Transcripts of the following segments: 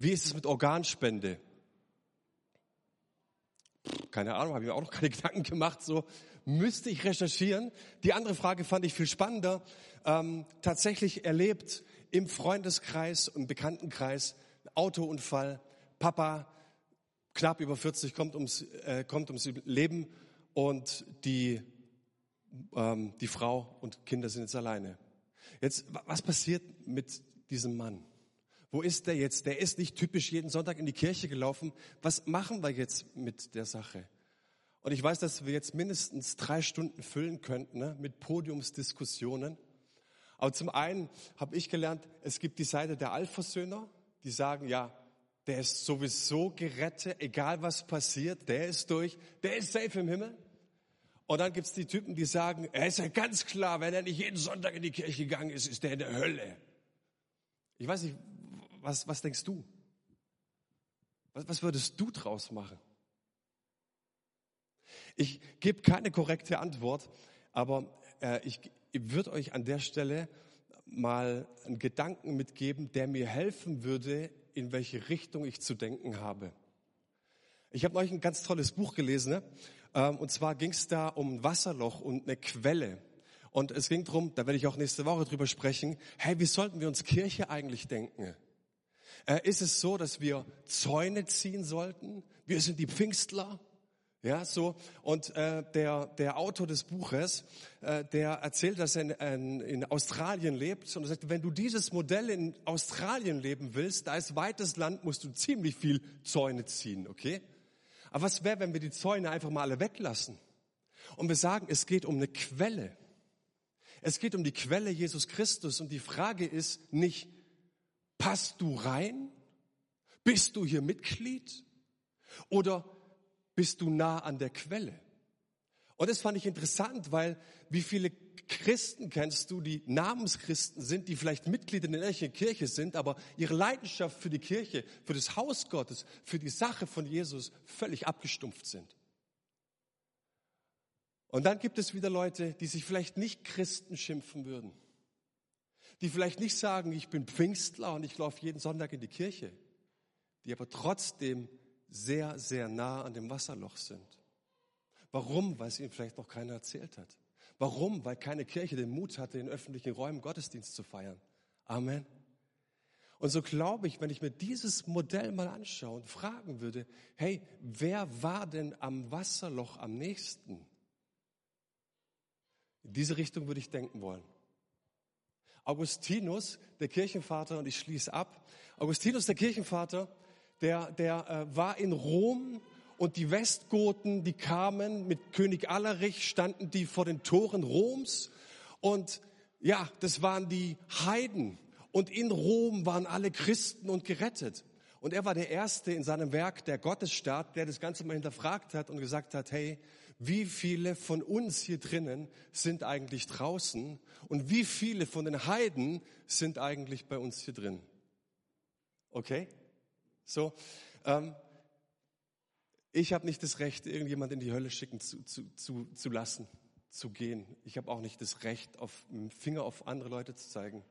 Wie ist es mit Organspende? Keine Ahnung, habe ich mir auch noch keine Gedanken gemacht. So müsste ich recherchieren. Die andere Frage fand ich viel spannender. Ähm, tatsächlich erlebt im Freundeskreis, im Bekanntenkreis, Autounfall, Papa, knapp über 40, kommt ums, äh, kommt ums Leben und die, ähm, die Frau und Kinder sind jetzt alleine. Jetzt, was passiert mit diesem Mann? Wo ist der jetzt? Der ist nicht typisch jeden Sonntag in die Kirche gelaufen. Was machen wir jetzt mit der Sache? Und ich weiß, dass wir jetzt mindestens drei Stunden füllen könnten ne, mit Podiumsdiskussionen. Aber zum einen habe ich gelernt, es gibt die Seite der Allversöhner, die sagen, ja, der ist sowieso gerettet, egal was passiert, der ist durch, der ist safe im Himmel. Und dann gibt's die Typen, die sagen, er ist ja ganz klar, wenn er nicht jeden Sonntag in die Kirche gegangen ist, ist er in der Hölle. Ich weiß nicht, was, was denkst du? Was, was würdest du draus machen? Ich gebe keine korrekte Antwort, aber äh, ich, ich würde euch an der Stelle mal einen Gedanken mitgeben, der mir helfen würde, in welche Richtung ich zu denken habe. Ich habe euch ein ganz tolles Buch gelesen, ne? Ähm, und zwar ging es da um ein Wasserloch und eine Quelle. Und es ging darum, da werde ich auch nächste Woche drüber sprechen, hey, wie sollten wir uns Kirche eigentlich denken? Äh, ist es so, dass wir Zäune ziehen sollten? Wir sind die Pfingstler. Ja, so. Und äh, der, der Autor des Buches, äh, der erzählt, dass er in, in Australien lebt und er sagt, wenn du dieses Modell in Australien leben willst, da ist weites Land, musst du ziemlich viel Zäune ziehen, okay? Aber was wäre, wenn wir die Zäune einfach mal alle weglassen? Und wir sagen, es geht um eine Quelle. Es geht um die Quelle Jesus Christus und die Frage ist nicht, passt du rein? Bist du hier Mitglied? Oder bist du nah an der Quelle? Und das fand ich interessant, weil wie viele Christen kennst du, die Namenschristen sind, die vielleicht Mitglieder in der Kirche sind, aber ihre Leidenschaft für die Kirche, für das Haus Gottes, für die Sache von Jesus völlig abgestumpft sind. Und dann gibt es wieder Leute, die sich vielleicht nicht Christen schimpfen würden, die vielleicht nicht sagen, ich bin Pfingstler und ich laufe jeden Sonntag in die Kirche, die aber trotzdem sehr, sehr nah an dem Wasserloch sind. Warum? Weil es ihnen vielleicht noch keiner erzählt hat. Warum? Weil keine Kirche den Mut hatte, in öffentlichen Räumen Gottesdienst zu feiern. Amen. Und so glaube ich, wenn ich mir dieses Modell mal anschaue und fragen würde, hey, wer war denn am Wasserloch am nächsten? In diese Richtung würde ich denken wollen. Augustinus, der Kirchenvater, und ich schließe ab, Augustinus, der Kirchenvater, der, der äh, war in Rom und die Westgoten, die kamen mit König Allerich, standen die vor den Toren Roms. Und ja, das waren die Heiden. Und in Rom waren alle Christen und gerettet. Und er war der Erste in seinem Werk, der Gottesstaat, der das Ganze mal hinterfragt hat und gesagt hat, hey, wie viele von uns hier drinnen sind eigentlich draußen und wie viele von den Heiden sind eigentlich bei uns hier drin? Okay? So, ähm, ich habe nicht das Recht, irgendjemand in die Hölle schicken zu, zu, zu, zu lassen, zu gehen. Ich habe auch nicht das Recht, auf, Finger auf andere Leute zu zeigen.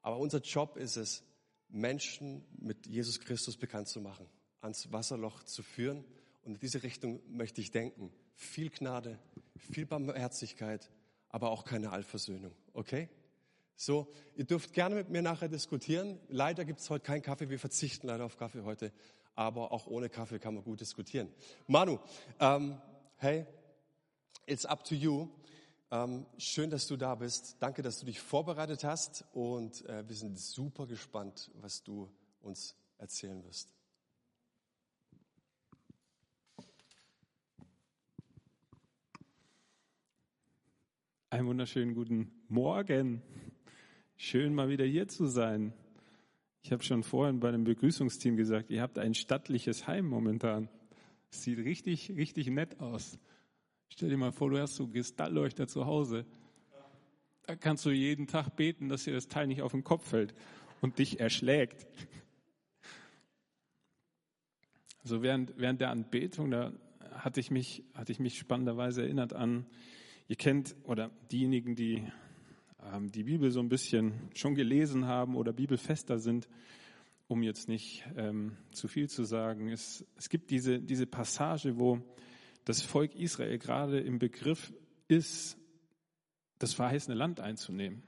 Aber unser Job ist es, Menschen mit Jesus Christus bekannt zu machen, ans Wasserloch zu führen. Und in diese Richtung möchte ich denken. Viel Gnade, viel Barmherzigkeit, aber auch keine Allversöhnung. Okay? So, ihr dürft gerne mit mir nachher diskutieren. Leider gibt es heute keinen Kaffee. Wir verzichten leider auf Kaffee heute. Aber auch ohne Kaffee kann man gut diskutieren. Manu, ähm, hey, it's up to you. Ähm, schön, dass du da bist. Danke, dass du dich vorbereitet hast. Und äh, wir sind super gespannt, was du uns erzählen wirst. Einen wunderschönen guten Morgen. Schön mal wieder hier zu sein. Ich habe schon vorhin bei dem Begrüßungsteam gesagt, ihr habt ein stattliches Heim momentan. sieht richtig, richtig nett aus. Stell dir mal vor, du hast so Kristallleuchter zu Hause. Da kannst du jeden Tag beten, dass dir das Teil nicht auf den Kopf fällt und dich erschlägt. So während, während der Anbetung, da hatte ich mich, hatte ich mich spannenderweise erinnert an, ihr kennt, oder diejenigen, die ähm, die Bibel so ein bisschen schon gelesen haben oder bibelfester sind, um jetzt nicht ähm, zu viel zu sagen. Es, es gibt diese, diese Passage, wo das Volk Israel gerade im Begriff ist, das verheißene Land einzunehmen.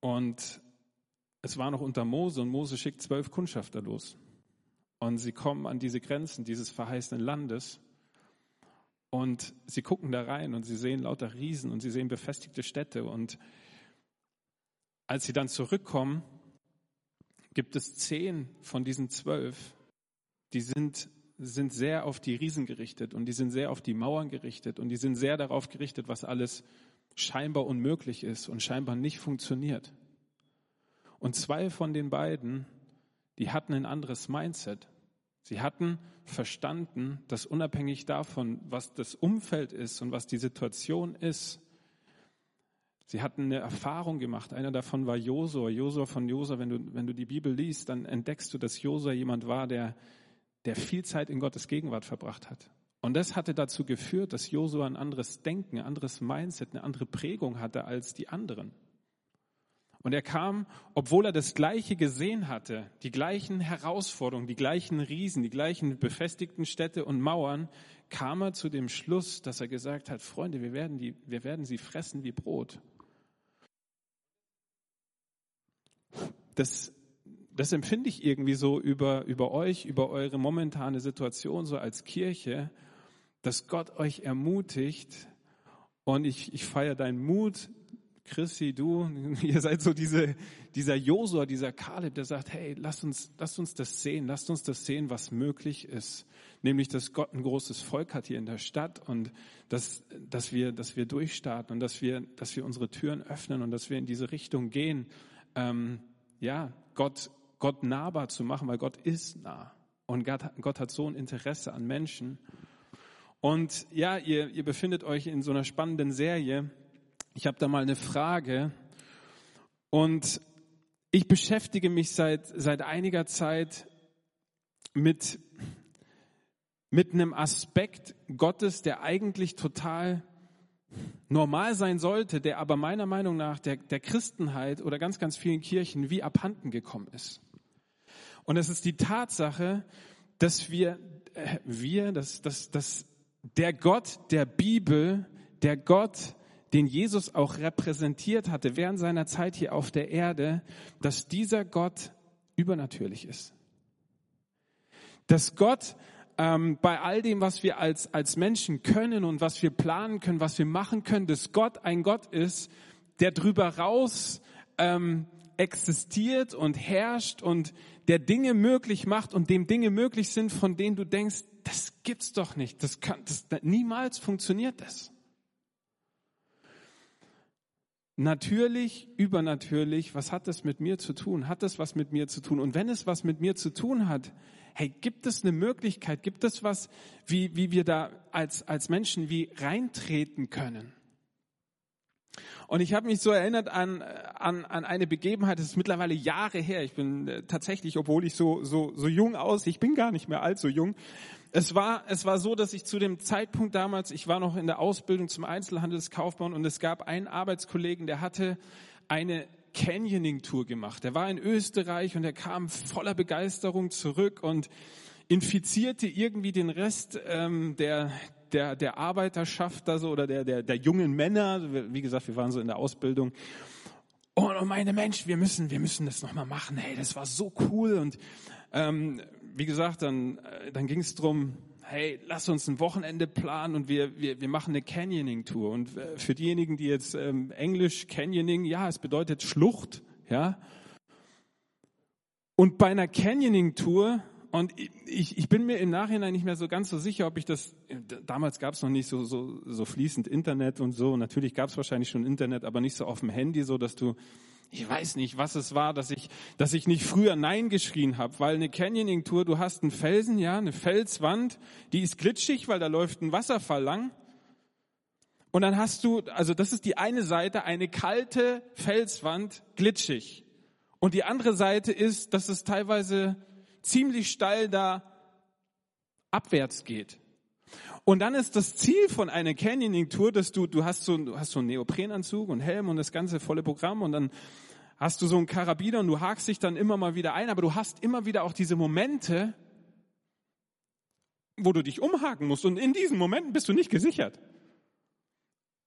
Und es war noch unter Mose und Mose schickt zwölf Kundschafter los. Und sie kommen an diese Grenzen dieses verheißenen Landes und sie gucken da rein und sie sehen lauter Riesen und sie sehen befestigte Städte. Und als sie dann zurückkommen, gibt es zehn von diesen zwölf, die sind, sind sehr auf die Riesen gerichtet und die sind sehr auf die Mauern gerichtet und die sind sehr darauf gerichtet, was alles scheinbar unmöglich ist und scheinbar nicht funktioniert. Und zwei von den beiden, die hatten ein anderes Mindset. Sie hatten verstanden, dass unabhängig davon, was das Umfeld ist und was die Situation ist, sie hatten eine Erfahrung gemacht. Einer davon war Josua. Josua von Josua, wenn du, wenn du die Bibel liest, dann entdeckst du, dass Josua jemand war, der, der viel Zeit in Gottes Gegenwart verbracht hat. Und das hatte dazu geführt, dass Josua ein anderes Denken, ein anderes Mindset, eine andere Prägung hatte als die anderen. Und er kam, obwohl er das Gleiche gesehen hatte, die gleichen Herausforderungen, die gleichen Riesen, die gleichen befestigten Städte und Mauern, kam er zu dem Schluss, dass er gesagt hat, Freunde, wir werden, die, wir werden sie fressen wie Brot. Das, das empfinde ich irgendwie so über, über euch, über eure momentane Situation, so als Kirche, dass Gott euch ermutigt und ich, ich feiere deinen Mut, Chrissy, du, ihr seid so diese, dieser Josua, dieser Kaleb, der sagt, hey, lasst uns, lasst uns das sehen, lasst uns das sehen, was möglich ist. Nämlich, dass Gott ein großes Volk hat hier in der Stadt und dass, dass wir, dass wir durchstarten und dass wir, dass wir unsere Türen öffnen und dass wir in diese Richtung gehen, ähm, ja, Gott, Gott nahbar zu machen, weil Gott ist nah. Und Gott, Gott hat so ein Interesse an Menschen. Und ja, ihr, ihr befindet euch in so einer spannenden Serie, ich habe da mal eine Frage und ich beschäftige mich seit, seit einiger Zeit mit, mit einem Aspekt Gottes, der eigentlich total normal sein sollte, der aber meiner Meinung nach der, der Christenheit oder ganz, ganz vielen Kirchen wie abhanden gekommen ist. Und es ist die Tatsache, dass wir, äh, wir, dass, dass, dass der Gott der Bibel, der Gott, den Jesus auch repräsentiert hatte während seiner Zeit hier auf der Erde, dass dieser Gott übernatürlich ist. Dass Gott ähm, bei all dem, was wir als, als Menschen können und was wir planen können, was wir machen können, dass Gott ein Gott ist, der drüber raus ähm, existiert und herrscht und der Dinge möglich macht und dem Dinge möglich sind, von denen du denkst, das gibt's doch nicht, das kann, das, niemals funktioniert das. Natürlich, übernatürlich, was hat das mit mir zu tun? Hat das was mit mir zu tun? Und wenn es was mit mir zu tun hat, hey, gibt es eine Möglichkeit, gibt es was, wie, wie wir da als, als Menschen wie reintreten können? Und ich habe mich so erinnert an, an, an eine Begebenheit, das ist mittlerweile Jahre her. Ich bin äh, tatsächlich, obwohl ich so, so, so jung aussehe, ich bin gar nicht mehr allzu jung, es war, es war so, dass ich zu dem Zeitpunkt damals, ich war noch in der Ausbildung zum Einzelhandelskaufmann und es gab einen Arbeitskollegen, der hatte eine Canyoning-Tour gemacht. Der war in Österreich und er kam voller Begeisterung zurück und infizierte irgendwie den Rest ähm, der, der, der Arbeiterschaft also, oder der, der, der jungen Männer. Wie gesagt, wir waren so in der Ausbildung. Und oh meine Mensch, wir müssen, wir müssen das nochmal machen. Hey, das war so cool. Und ähm, wie gesagt, dann, äh, dann ging es darum, hey, lass uns ein Wochenende planen und wir, wir, wir machen eine Canyoning-Tour. Und äh, für diejenigen, die jetzt ähm, Englisch Canyoning, ja, es bedeutet Schlucht, ja. Und bei einer Canyoning-Tour, und ich, ich bin mir im Nachhinein nicht mehr so ganz so sicher, ob ich das, damals gab es noch nicht so, so, so fließend Internet und so, natürlich gab es wahrscheinlich schon Internet, aber nicht so auf dem Handy, so dass du ich weiß nicht, was es war, dass ich, dass ich nicht früher Nein geschrien habe, weil eine Canyoning-Tour, du hast einen Felsen, ja, eine Felswand, die ist glitschig, weil da läuft ein Wasserfall lang. Und dann hast du, also das ist die eine Seite, eine kalte Felswand, glitschig. Und die andere Seite ist, dass es teilweise ziemlich steil da abwärts geht. Und dann ist das Ziel von einer Canyoning-Tour, dass du, du hast so, du hast so einen Neoprenanzug und Helm und das ganze volle Programm und dann hast du so einen Karabiner und du hakst dich dann immer mal wieder ein, aber du hast immer wieder auch diese Momente, wo du dich umhaken musst und in diesen Momenten bist du nicht gesichert.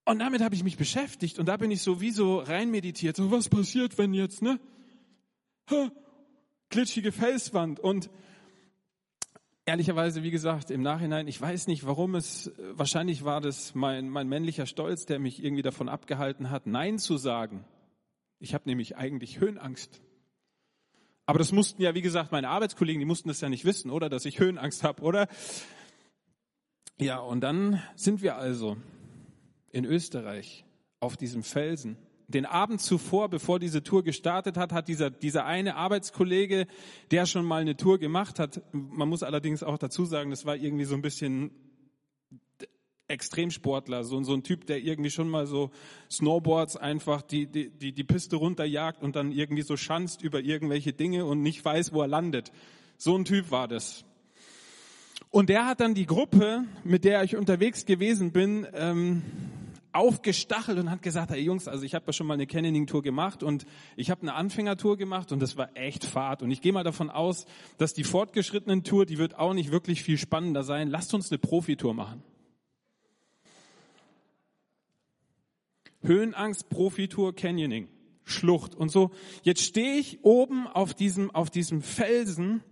Und damit habe ich mich beschäftigt und da bin ich so wie so rein meditiert, so was passiert, wenn jetzt, ne? Glitschige Felswand und ehrlicherweise, wie gesagt, im Nachhinein, ich weiß nicht, warum es, wahrscheinlich war das mein, mein männlicher Stolz, der mich irgendwie davon abgehalten hat, Nein zu sagen. Ich habe nämlich eigentlich Höhenangst. Aber das mussten ja, wie gesagt, meine Arbeitskollegen, die mussten das ja nicht wissen, oder? Dass ich Höhenangst habe, oder? Ja, und dann sind wir also in Österreich auf diesem Felsen. Den Abend zuvor, bevor diese Tour gestartet hat, hat dieser, dieser eine Arbeitskollege, der schon mal eine Tour gemacht hat, man muss allerdings auch dazu sagen, das war irgendwie so ein bisschen Extremsportler, so, so ein Typ, der irgendwie schon mal so Snowboards einfach die, die, die, die Piste runterjagt und dann irgendwie so schanzt über irgendwelche Dinge und nicht weiß, wo er landet. So ein Typ war das. Und der hat dann die Gruppe, mit der ich unterwegs gewesen bin, ähm, aufgestachelt und hat gesagt, hey Jungs, also ich habe ja schon mal eine Canyoning-Tour gemacht und ich habe eine Anfängertour gemacht und das war echt Fahrt. Und ich gehe mal davon aus, dass die fortgeschrittenen Tour, die wird auch nicht wirklich viel spannender sein. Lasst uns eine Profitour machen. Höhenangst, Profitour, Canyoning, Schlucht und so. Jetzt stehe ich oben auf diesem, auf diesem Felsen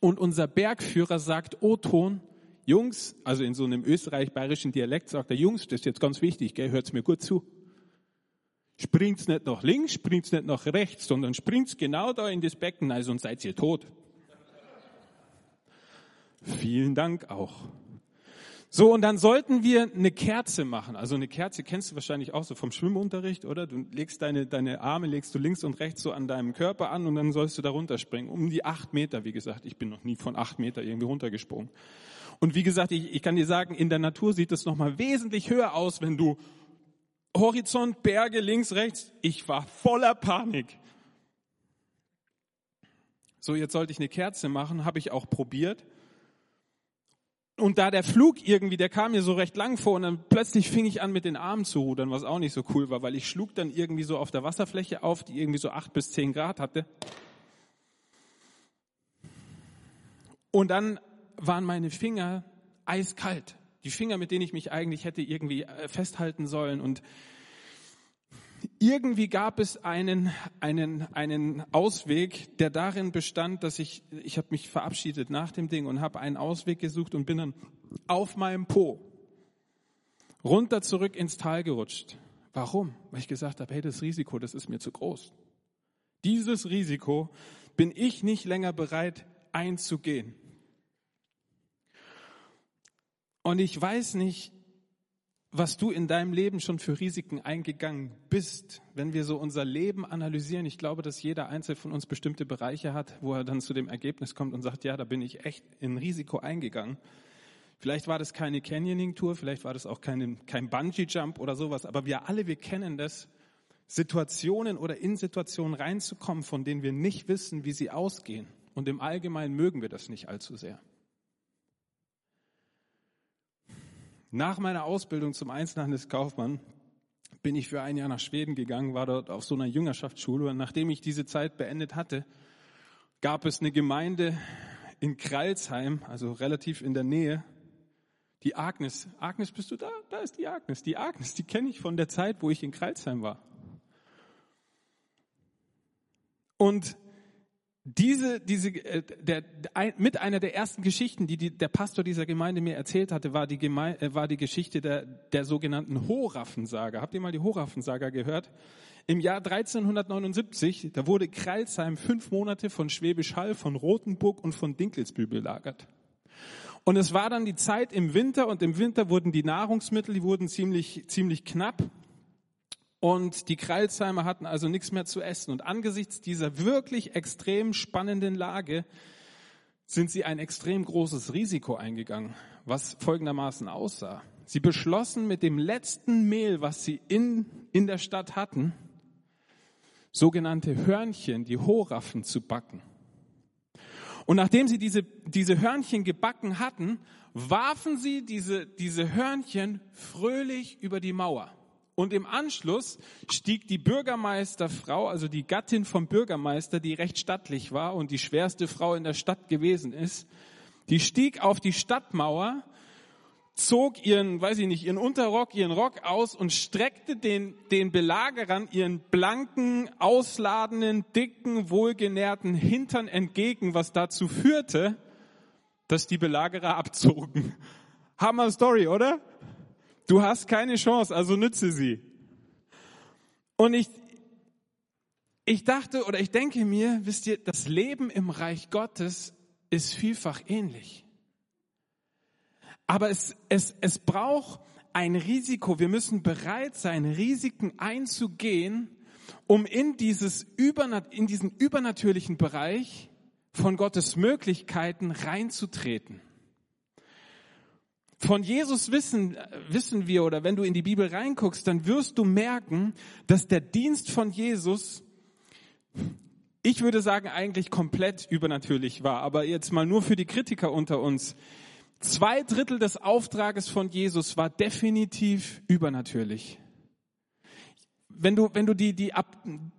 und unser Bergführer sagt, O-Ton, Jungs, also in so einem österreich-bayerischen Dialekt sagt er, Jungs, das ist jetzt ganz wichtig, gell, hört's mir gut zu. Springt's nicht nach links, springt's nicht nach rechts, sondern springt's genau da in das Becken, also und seid ihr tot. Vielen Dank auch. So, und dann sollten wir eine Kerze machen. Also eine Kerze kennst du wahrscheinlich auch so vom Schwimmunterricht, oder? Du legst deine, deine Arme, legst du links und rechts so an deinem Körper an und dann sollst du da runterspringen. Um die acht Meter, wie gesagt. Ich bin noch nie von acht Meter irgendwie runtergesprungen. Und wie gesagt, ich, ich kann dir sagen, in der Natur sieht es nochmal wesentlich höher aus, wenn du Horizont, Berge, links, rechts. Ich war voller Panik. So, jetzt sollte ich eine Kerze machen, habe ich auch probiert. Und da der Flug irgendwie, der kam mir so recht lang vor und dann plötzlich fing ich an mit den Armen zu rudern, was auch nicht so cool war, weil ich schlug dann irgendwie so auf der Wasserfläche auf, die irgendwie so acht bis zehn Grad hatte. Und dann waren meine Finger eiskalt. Die Finger, mit denen ich mich eigentlich hätte irgendwie äh, festhalten sollen und irgendwie gab es einen, einen, einen Ausweg, der darin bestand, dass ich, ich habe mich verabschiedet nach dem Ding und habe einen Ausweg gesucht und bin dann auf meinem Po runter zurück ins Tal gerutscht. Warum? Weil ich gesagt habe, hey, das Risiko, das ist mir zu groß. Dieses Risiko bin ich nicht länger bereit einzugehen. Und ich weiß nicht, was du in deinem Leben schon für Risiken eingegangen bist, wenn wir so unser Leben analysieren. Ich glaube, dass jeder Einzelne von uns bestimmte Bereiche hat, wo er dann zu dem Ergebnis kommt und sagt, ja, da bin ich echt in Risiko eingegangen. Vielleicht war das keine Canyoning-Tour, vielleicht war das auch keine, kein Bungee-Jump oder sowas, aber wir alle, wir kennen das, Situationen oder in Situationen reinzukommen, von denen wir nicht wissen, wie sie ausgehen. Und im Allgemeinen mögen wir das nicht allzu sehr. Nach meiner Ausbildung zum Einzelhandelskaufmann bin ich für ein Jahr nach Schweden gegangen, war dort auf so einer Jüngerschaftsschule und nachdem ich diese Zeit beendet hatte, gab es eine Gemeinde in Kreilsheim, also relativ in der Nähe, die Agnes. Agnes, bist du da? Da ist die Agnes. Die Agnes, die kenne ich von der Zeit, wo ich in Kreilsheim war. Und diese, diese, äh, der, mit einer der ersten Geschichten, die, die der Pastor dieser Gemeinde mir erzählt hatte, war die, Geme äh, war die Geschichte der, der sogenannten Horaffensaga. Habt ihr mal die Horaffensaga gehört? Im Jahr 1379, da wurde Kreilsheim fünf Monate von Schwäbisch Hall, von Rothenburg und von Dinkelsbühl belagert. Und es war dann die Zeit im Winter und im Winter wurden die Nahrungsmittel, die wurden ziemlich, ziemlich knapp. Und die Kreilsheimer hatten also nichts mehr zu essen. Und angesichts dieser wirklich extrem spannenden Lage sind sie ein extrem großes Risiko eingegangen, was folgendermaßen aussah. Sie beschlossen mit dem letzten Mehl, was sie in, in der Stadt hatten, sogenannte Hörnchen, die Horaffen zu backen. Und nachdem sie diese, diese Hörnchen gebacken hatten, warfen sie diese, diese Hörnchen fröhlich über die Mauer Und im Anschluss stieg die Bürgermeisterfrau, also die Gattin vom Bürgermeister, die recht stattlich war und die schwerste Frau in der Stadt gewesen ist, die stieg auf die Stadtmauer, zog ihren, weiß ich nicht, ihren Unterrock, ihren Rock aus und streckte den, den Belagerern ihren blanken, ausladenden, dicken, wohlgenährten Hintern entgegen, was dazu führte, dass die Belagerer abzogen. Hammer Story, oder? Du hast keine Chance, also nütze sie. Und ich, ich dachte oder ich denke mir, wisst ihr, das Leben im Reich Gottes ist vielfach ähnlich. Aber es, es, es braucht ein Risiko. Wir müssen bereit sein, Risiken einzugehen, um in, dieses Übernat in diesen übernatürlichen Bereich von Gottes Möglichkeiten reinzutreten. Von Jesus wissen, wissen wir, oder wenn du in die Bibel reinguckst, dann wirst du merken, dass der Dienst von Jesus, ich würde sagen, eigentlich komplett übernatürlich war. Aber jetzt mal nur für die Kritiker unter uns. Zwei Drittel des Auftrages von Jesus war definitiv übernatürlich. Wenn du, wenn du die, die,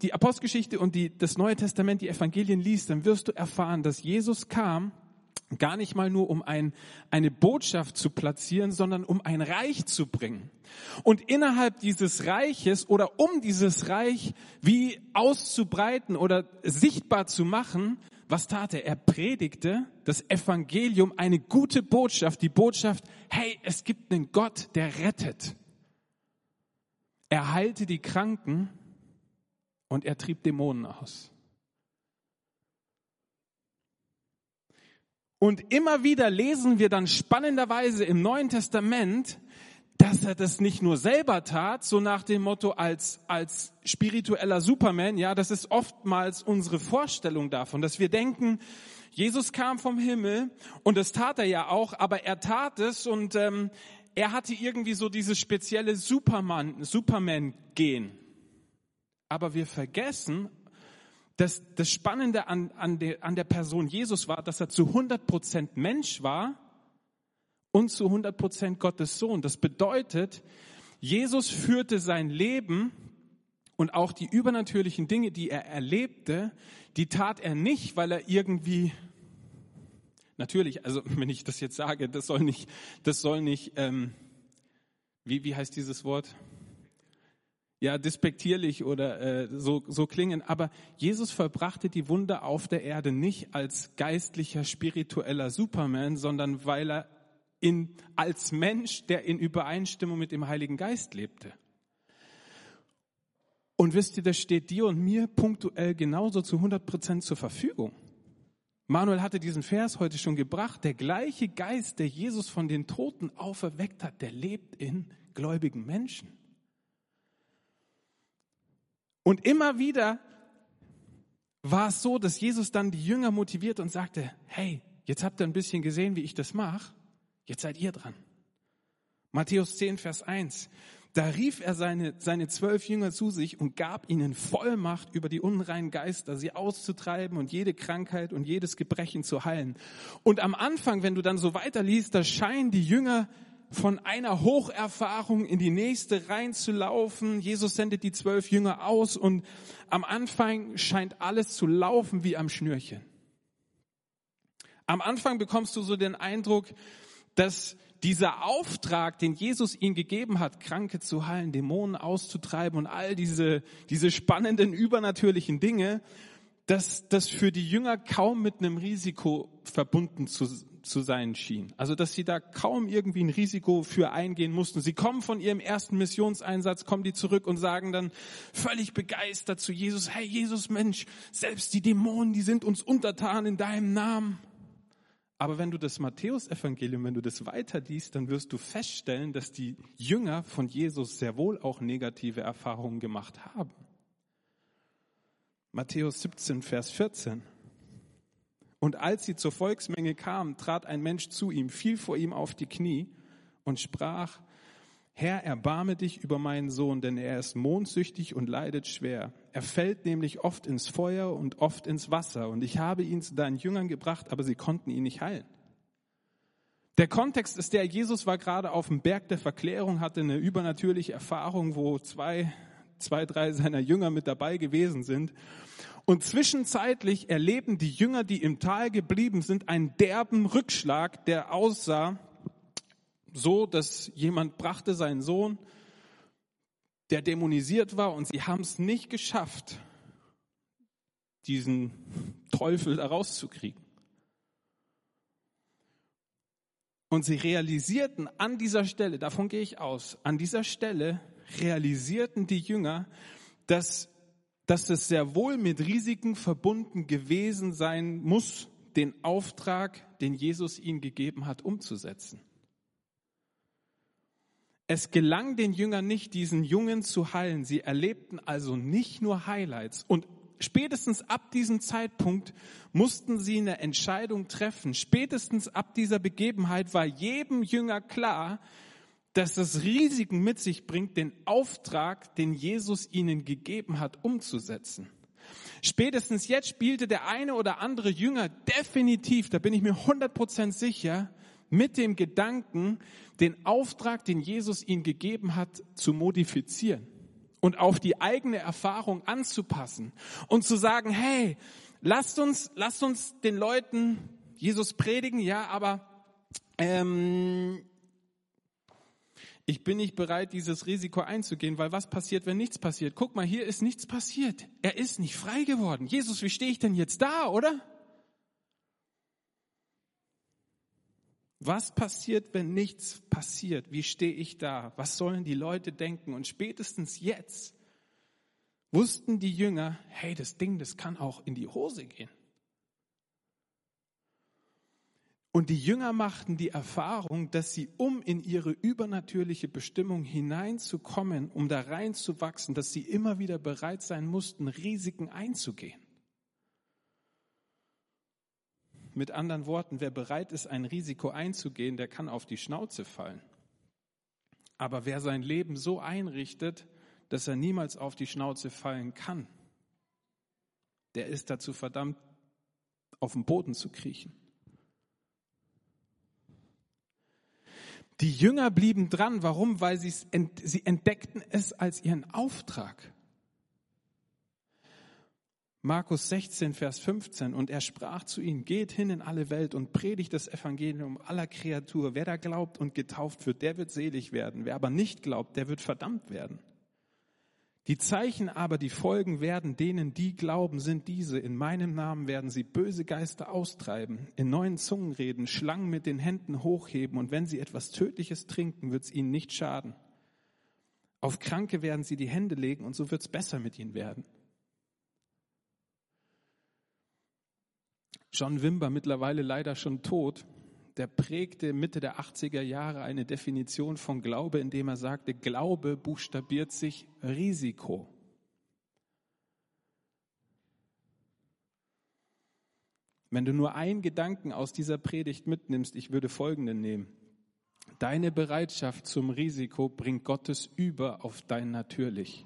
die Apostelgeschichte und die, das Neue Testament, die Evangelien liest, dann wirst du erfahren, dass Jesus kam Gar nicht mal nur, um ein, eine Botschaft zu platzieren, sondern um ein Reich zu bringen. Und innerhalb dieses Reiches oder um dieses Reich wie auszubreiten oder sichtbar zu machen, was tat er? Er predigte das Evangelium, eine gute Botschaft, die Botschaft, hey, es gibt einen Gott, der rettet. Er heilte die Kranken und er trieb Dämonen aus. Und immer wieder lesen wir dann spannenderweise im Neuen Testament, dass er das nicht nur selber tat, so nach dem Motto als, als spiritueller Superman, ja, das ist oftmals unsere Vorstellung davon, dass wir denken, Jesus kam vom Himmel und das tat er ja auch, aber er tat es und ähm, er hatte irgendwie so dieses spezielle Superman, Superman-Gen. Aber wir vergessen das, das Spannende an, an, der, an der Person Jesus war, dass er zu 100 Prozent Mensch war und zu 100 Prozent Gottes Sohn. Das bedeutet, Jesus führte sein Leben und auch die übernatürlichen Dinge, die er erlebte, die tat er nicht, weil er irgendwie Natürlich, also wenn ich das jetzt sage, das soll nicht, das soll nicht, ähm, wie, wie heißt dieses Wort? Ja, despektierlich oder äh, so, so klingen. Aber Jesus vollbrachte die Wunder auf der Erde nicht als geistlicher, spiritueller Superman, sondern weil er in, als Mensch, der in Übereinstimmung mit dem Heiligen Geist lebte. Und wisst ihr, das steht dir und mir punktuell genauso zu 100 Prozent zur Verfügung. Manuel hatte diesen Vers heute schon gebracht. Der gleiche Geist, der Jesus von den Toten auferweckt hat, der lebt in gläubigen Menschen. Und immer wieder war es so, dass Jesus dann die Jünger motiviert und sagte, hey, jetzt habt ihr ein bisschen gesehen, wie ich das mache, jetzt seid ihr dran. Matthäus 10, Vers 1. Da rief er seine, seine zwölf Jünger zu sich und gab ihnen Vollmacht über die unreinen Geister, sie auszutreiben und jede Krankheit und jedes Gebrechen zu heilen. Und am Anfang, wenn du dann so weiterliest, da scheinen die Jünger von einer Hocherfahrung in die nächste reinzulaufen. Jesus sendet die zwölf Jünger aus und am Anfang scheint alles zu laufen wie am Schnürchen. Am Anfang bekommst du so den Eindruck, dass dieser Auftrag, den Jesus ihnen gegeben hat, Kranke zu heilen, Dämonen auszutreiben und all diese, diese spannenden übernatürlichen Dinge, dass das für die Jünger kaum mit einem Risiko verbunden zu, zu sein schien. Also, dass sie da kaum irgendwie ein Risiko für eingehen mussten. Sie kommen von ihrem ersten Missionseinsatz, kommen die zurück und sagen dann völlig begeistert zu Jesus, hey Jesus Mensch, selbst die Dämonen, die sind uns untertan in deinem Namen. Aber wenn du das Matthäusevangelium, wenn du das weiter liest, dann wirst du feststellen, dass die Jünger von Jesus sehr wohl auch negative Erfahrungen gemacht haben. Matthäus 17, Vers 14. Und als sie zur Volksmenge kamen, trat ein Mensch zu ihm, fiel vor ihm auf die Knie und sprach, Herr, erbarme dich über meinen Sohn, denn er ist mondsüchtig und leidet schwer. Er fällt nämlich oft ins Feuer und oft ins Wasser. Und ich habe ihn zu deinen Jüngern gebracht, aber sie konnten ihn nicht heilen. Der Kontext ist der, Jesus war gerade auf dem Berg der Verklärung, hatte eine übernatürliche Erfahrung, wo zwei, zwei, drei seiner Jünger mit dabei gewesen sind. Und zwischenzeitlich erleben die Jünger, die im Tal geblieben sind, einen derben Rückschlag, der aussah so, dass jemand brachte seinen Sohn, der dämonisiert war, und sie haben es nicht geschafft, diesen Teufel da rauszukriegen. Und sie realisierten an dieser Stelle, davon gehe ich aus, an dieser Stelle realisierten die Jünger, dass, dass es sehr wohl mit Risiken verbunden gewesen sein muss, den Auftrag, den Jesus ihnen gegeben hat, umzusetzen. Es gelang den Jüngern nicht, diesen Jungen zu heilen. Sie erlebten also nicht nur Highlights. Und spätestens ab diesem Zeitpunkt mussten sie eine Entscheidung treffen. Spätestens ab dieser Begebenheit war jedem Jünger klar, dass es Risiken mit sich bringt, den Auftrag, den Jesus ihnen gegeben hat, umzusetzen. Spätestens jetzt spielte der eine oder andere Jünger definitiv, da bin ich mir 100% sicher, mit dem Gedanken, den Auftrag, den Jesus ihnen gegeben hat, zu modifizieren und auf die eigene Erfahrung anzupassen und zu sagen, hey, lasst uns, lasst uns den Leuten Jesus predigen, ja, aber ähm, ich bin nicht bereit, dieses Risiko einzugehen, weil was passiert, wenn nichts passiert? Guck mal, hier ist nichts passiert. Er ist nicht frei geworden. Jesus, wie stehe ich denn jetzt da, oder? Was passiert, wenn nichts passiert? Wie stehe ich da? Was sollen die Leute denken? Und spätestens jetzt wussten die Jünger, hey, das Ding, das kann auch in die Hose gehen. Und die Jünger machten die Erfahrung, dass sie, um in ihre übernatürliche Bestimmung hineinzukommen, um da reinzuwachsen, dass sie immer wieder bereit sein mussten, Risiken einzugehen. Mit anderen Worten, wer bereit ist, ein Risiko einzugehen, der kann auf die Schnauze fallen. Aber wer sein Leben so einrichtet, dass er niemals auf die Schnauze fallen kann, der ist dazu verdammt, auf den Boden zu kriechen. Die Jünger blieben dran. Warum? Weil sie entdeckten es als ihren Auftrag. Markus 16, Vers 15. Und er sprach zu ihnen, geht hin in alle Welt und predigt das Evangelium aller Kreatur. Wer da glaubt und getauft wird, der wird selig werden. Wer aber nicht glaubt, der wird verdammt werden. Die Zeichen aber, die folgen werden denen, die glauben, sind diese. In meinem Namen werden sie böse Geister austreiben, in neuen Zungen reden, Schlangen mit den Händen hochheben und wenn sie etwas Tödliches trinken, wird es ihnen nicht schaden. Auf Kranke werden sie die Hände legen und so wird es besser mit ihnen werden. John Wimber, mittlerweile leider schon tot, der prägte Mitte der 80er Jahre eine Definition von Glaube, indem er sagte, Glaube buchstabiert sich Risiko. Wenn du nur einen Gedanken aus dieser Predigt mitnimmst, ich würde folgenden nehmen. Deine Bereitschaft zum Risiko bringt Gottes über auf dein Natürlich.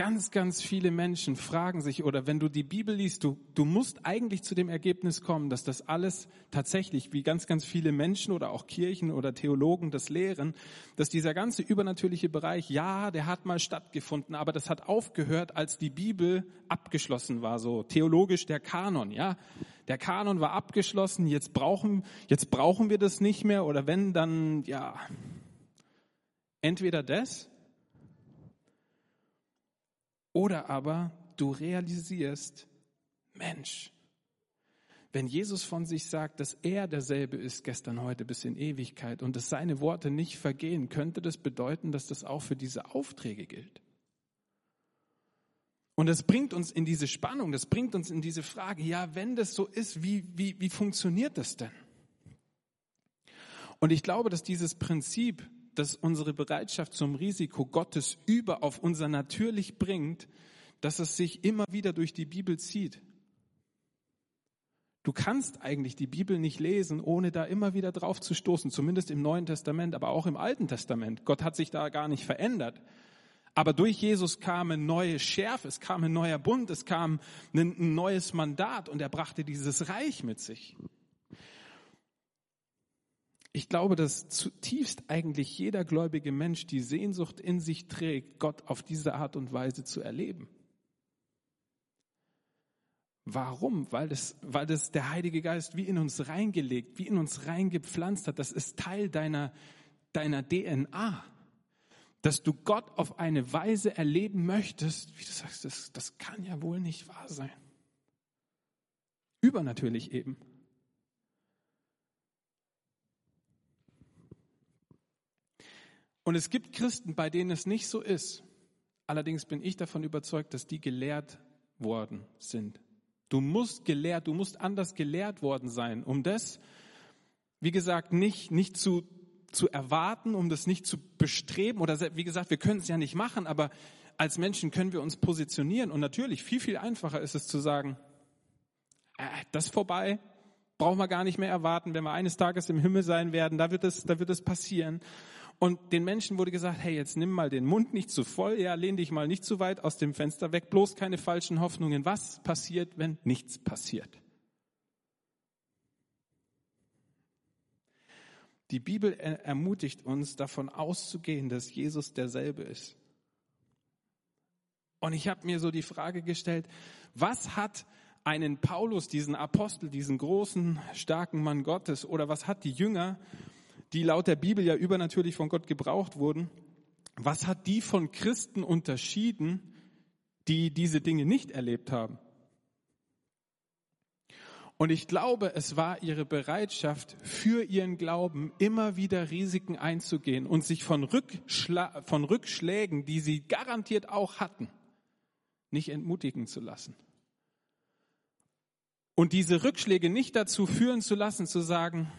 Ganz, ganz viele Menschen fragen sich, oder wenn du die Bibel liest, du, du musst eigentlich zu dem Ergebnis kommen, dass das alles tatsächlich, wie ganz, ganz viele Menschen oder auch Kirchen oder Theologen das lehren, dass dieser ganze übernatürliche Bereich, ja, der hat mal stattgefunden, aber das hat aufgehört, als die Bibel abgeschlossen war, so theologisch der Kanon, ja. Der Kanon war abgeschlossen, jetzt brauchen, jetzt brauchen wir das nicht mehr, oder wenn, dann, ja, entweder das oder aber du realisierst, Mensch, wenn Jesus von sich sagt, dass er derselbe ist gestern, heute bis in Ewigkeit und dass seine Worte nicht vergehen, könnte das bedeuten, dass das auch für diese Aufträge gilt. Und das bringt uns in diese Spannung, das bringt uns in diese Frage, ja, wenn das so ist, wie, wie, wie funktioniert das denn? Und ich glaube, dass dieses Prinzip dass unsere Bereitschaft zum Risiko Gottes über auf unser Natürlich bringt, dass es sich immer wieder durch die Bibel zieht. Du kannst eigentlich die Bibel nicht lesen, ohne da immer wieder drauf zu stoßen, zumindest im Neuen Testament, aber auch im Alten Testament. Gott hat sich da gar nicht verändert. Aber durch Jesus kam eine neue Schärfe, es kam ein neuer Bund, es kam ein neues Mandat und er brachte dieses Reich mit sich. Ich glaube, dass zutiefst eigentlich jeder gläubige Mensch die Sehnsucht in sich trägt, Gott auf diese Art und Weise zu erleben. Warum? Weil das, weil das der Heilige Geist wie in uns reingelegt, wie in uns reingepflanzt hat. Das ist Teil deiner, deiner DNA. Dass du Gott auf eine Weise erleben möchtest, wie du sagst, das, das kann ja wohl nicht wahr sein. Übernatürlich eben. Und es gibt Christen, bei denen es nicht so ist. Allerdings bin ich davon überzeugt, dass die gelehrt worden sind. Du musst gelehrt, du musst anders gelehrt worden sein, um das, wie gesagt, nicht, nicht zu, zu erwarten, um das nicht zu bestreben oder wie gesagt, wir können es ja nicht machen, aber als Menschen können wir uns positionieren und natürlich viel, viel einfacher ist es zu sagen, äh, das vorbei, brauchen wir gar nicht mehr erwarten, wenn wir eines Tages im Himmel sein werden, da wird es passieren. Und den Menschen wurde gesagt, hey, jetzt nimm mal den Mund nicht zu voll, ja, lehn dich mal nicht zu weit aus dem Fenster weg, bloß keine falschen Hoffnungen. Was passiert, wenn nichts passiert? Die Bibel ermutigt uns, davon auszugehen, dass Jesus derselbe ist. Und ich habe mir so die Frage gestellt, was hat einen Paulus, diesen Apostel, diesen großen, starken Mann Gottes, oder was hat die Jünger die laut der Bibel ja übernatürlich von Gott gebraucht wurden, was hat die von Christen unterschieden, die diese Dinge nicht erlebt haben? Und ich glaube, es war ihre Bereitschaft, für ihren Glauben immer wieder Risiken einzugehen und sich von, Rückschla von Rückschlägen, die sie garantiert auch hatten, nicht entmutigen zu lassen. Und diese Rückschläge nicht dazu führen zu lassen, zu sagen,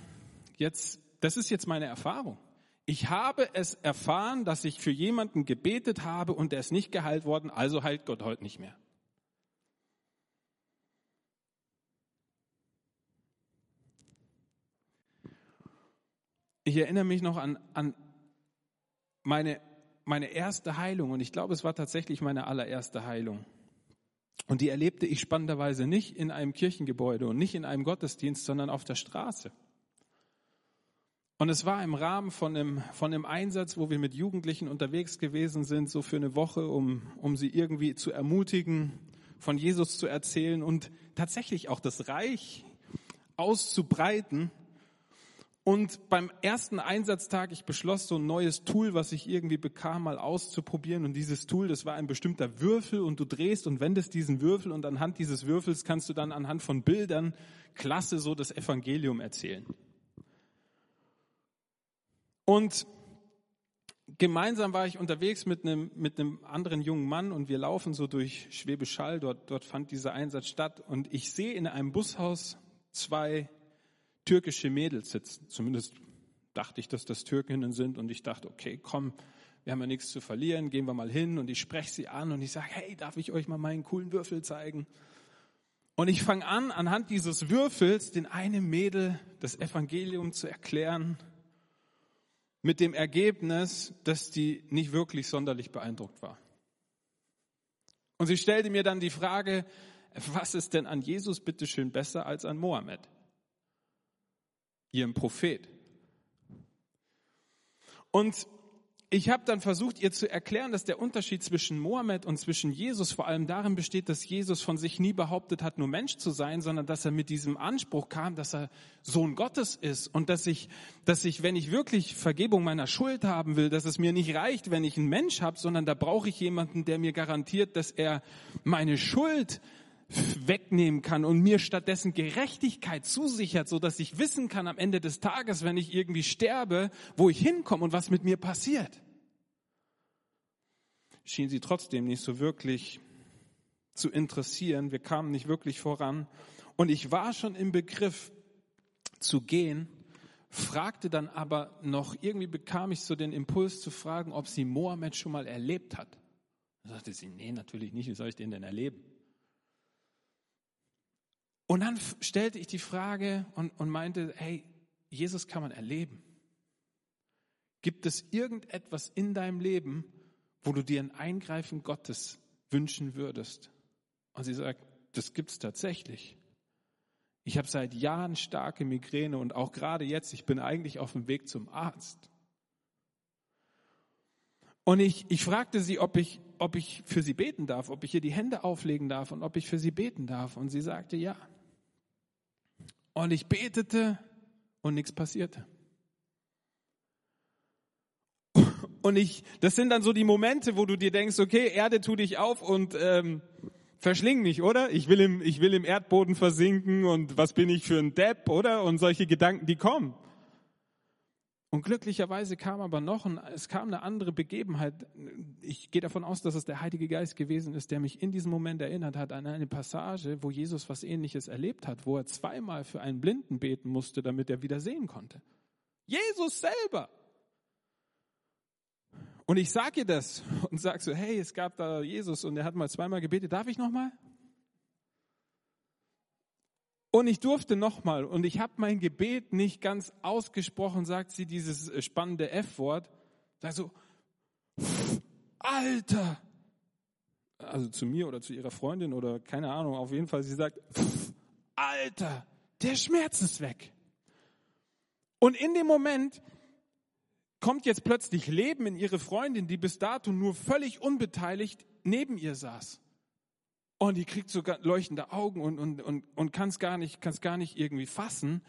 jetzt das ist jetzt meine Erfahrung. Ich habe es erfahren, dass ich für jemanden gebetet habe und der ist nicht geheilt worden, also heilt Gott heute nicht mehr. Ich erinnere mich noch an, an meine, meine erste Heilung und ich glaube, es war tatsächlich meine allererste Heilung. Und die erlebte ich spannenderweise nicht in einem Kirchengebäude und nicht in einem Gottesdienst, sondern auf der Straße. Und es war im Rahmen von einem, von einem Einsatz, wo wir mit Jugendlichen unterwegs gewesen sind, so für eine Woche, um, um sie irgendwie zu ermutigen, von Jesus zu erzählen und tatsächlich auch das Reich auszubreiten. Und beim ersten Einsatztag, ich beschloss, so ein neues Tool, was ich irgendwie bekam, mal auszuprobieren. Und dieses Tool, das war ein bestimmter Würfel und du drehst und wendest diesen Würfel und anhand dieses Würfels kannst du dann anhand von Bildern klasse so das Evangelium erzählen. Und gemeinsam war ich unterwegs mit einem, mit einem anderen jungen Mann und wir laufen so durch Schwäbisch Hall. Dort, dort fand dieser Einsatz statt und ich sehe in einem Bushaus zwei türkische Mädels sitzen. Zumindest dachte ich, dass das Türkinnen sind und ich dachte, okay, komm, wir haben ja nichts zu verlieren, gehen wir mal hin und ich spreche sie an und ich sage, hey, darf ich euch mal meinen coolen Würfel zeigen? Und ich fange an, anhand dieses Würfels den einen Mädel das Evangelium zu erklären mit dem Ergebnis, dass die nicht wirklich sonderlich beeindruckt war. Und sie stellte mir dann die Frage, was ist denn an Jesus bitteschön besser als an Mohammed, ihrem Prophet? Und ich habe dann versucht, ihr zu erklären, dass der Unterschied zwischen Mohammed und zwischen Jesus vor allem darin besteht, dass Jesus von sich nie behauptet hat, nur Mensch zu sein, sondern dass er mit diesem Anspruch kam, dass er Sohn Gottes ist und dass ich, dass ich, wenn ich wirklich Vergebung meiner Schuld haben will, dass es mir nicht reicht, wenn ich einen Mensch habe, sondern da brauche ich jemanden, der mir garantiert, dass er meine Schuld wegnehmen kann und mir stattdessen Gerechtigkeit zusichert, so dass ich wissen kann am Ende des Tages, wenn ich irgendwie sterbe, wo ich hinkomme und was mit mir passiert. Schien sie trotzdem nicht so wirklich zu interessieren. Wir kamen nicht wirklich voran. Und ich war schon im Begriff zu gehen, fragte dann aber noch, irgendwie bekam ich so den Impuls zu fragen, ob sie Mohammed schon mal erlebt hat. Da sagte sie, nee, natürlich nicht, wie soll ich den denn erleben? Und dann stellte ich die Frage und, und meinte, hey, Jesus kann man erleben. Gibt es irgendetwas in deinem Leben, wo du dir ein Eingreifen Gottes wünschen würdest? Und sie sagt, das gibt es tatsächlich. Ich habe seit Jahren starke Migräne und auch gerade jetzt, ich bin eigentlich auf dem Weg zum Arzt. Und ich, ich fragte sie, ob ich, ob ich für sie beten darf, ob ich ihr die Hände auflegen darf und ob ich für sie beten darf. Und sie sagte ja. Und ich betete und nichts passierte. Und ich, das sind dann so die Momente, wo du dir denkst, okay, Erde tu dich auf und ähm, verschling mich, oder? Ich will im, ich will im Erdboden versinken und was bin ich für ein Depp, oder? Und solche Gedanken, die kommen. Und glücklicherweise kam aber noch, ein, es kam eine andere Begebenheit. Ich gehe davon aus, dass es der Heilige Geist gewesen ist, der mich in diesem Moment erinnert hat an eine Passage, wo Jesus was Ähnliches erlebt hat, wo er zweimal für einen Blinden beten musste, damit er wieder sehen konnte. Jesus selber. Und ich sage ihr das und sage so, hey, es gab da Jesus und er hat mal zweimal gebetet. Darf ich noch mal? Und ich durfte nochmal, und ich habe mein Gebet nicht ganz ausgesprochen, sagt sie dieses äh, spannende F-Wort. Sag so, Alter! Also zu mir oder zu ihrer Freundin oder keine Ahnung, auf jeden Fall, sie sagt, Alter, der Schmerz ist weg. Und in dem Moment kommt jetzt plötzlich Leben in ihre Freundin, die bis dato nur völlig unbeteiligt neben ihr saß. Und die kriegt sogar leuchtende Augen und, und, und, und kann es gar, nicht, kann's gar nicht irgendwie fassen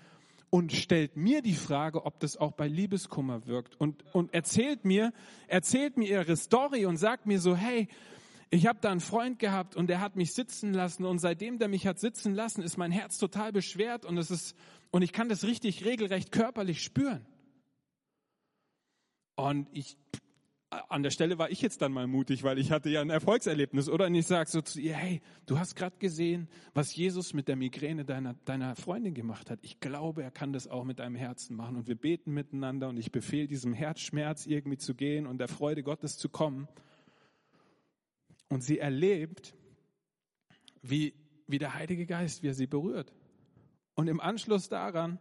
und stellt mir die Frage, ob das auch bei Liebeskummer wirkt und, und erzählt mir, erzählt mir ihre Story und sagt mir so, hey, ich habe da einen Freund gehabt und der hat mich sitzen lassen und seitdem der mich hat sitzen lassen, ist mein Herz total beschwert und es ist und ich kann das richtig regelrecht körperlich spüren. Und ich an der Stelle war ich jetzt dann mal mutig, weil ich hatte ja ein Erfolgserlebnis, oder? Und ich sage so zu ihr, hey, du hast gerade gesehen, was Jesus mit der Migräne deiner, deiner Freundin gemacht hat. Ich glaube, er kann das auch mit deinem Herzen machen. Und wir beten miteinander und ich befehle diesem Herzschmerz irgendwie zu gehen und der Freude Gottes zu kommen. Und sie erlebt, wie, wie der Heilige Geist, wie er sie berührt. Und im Anschluss daran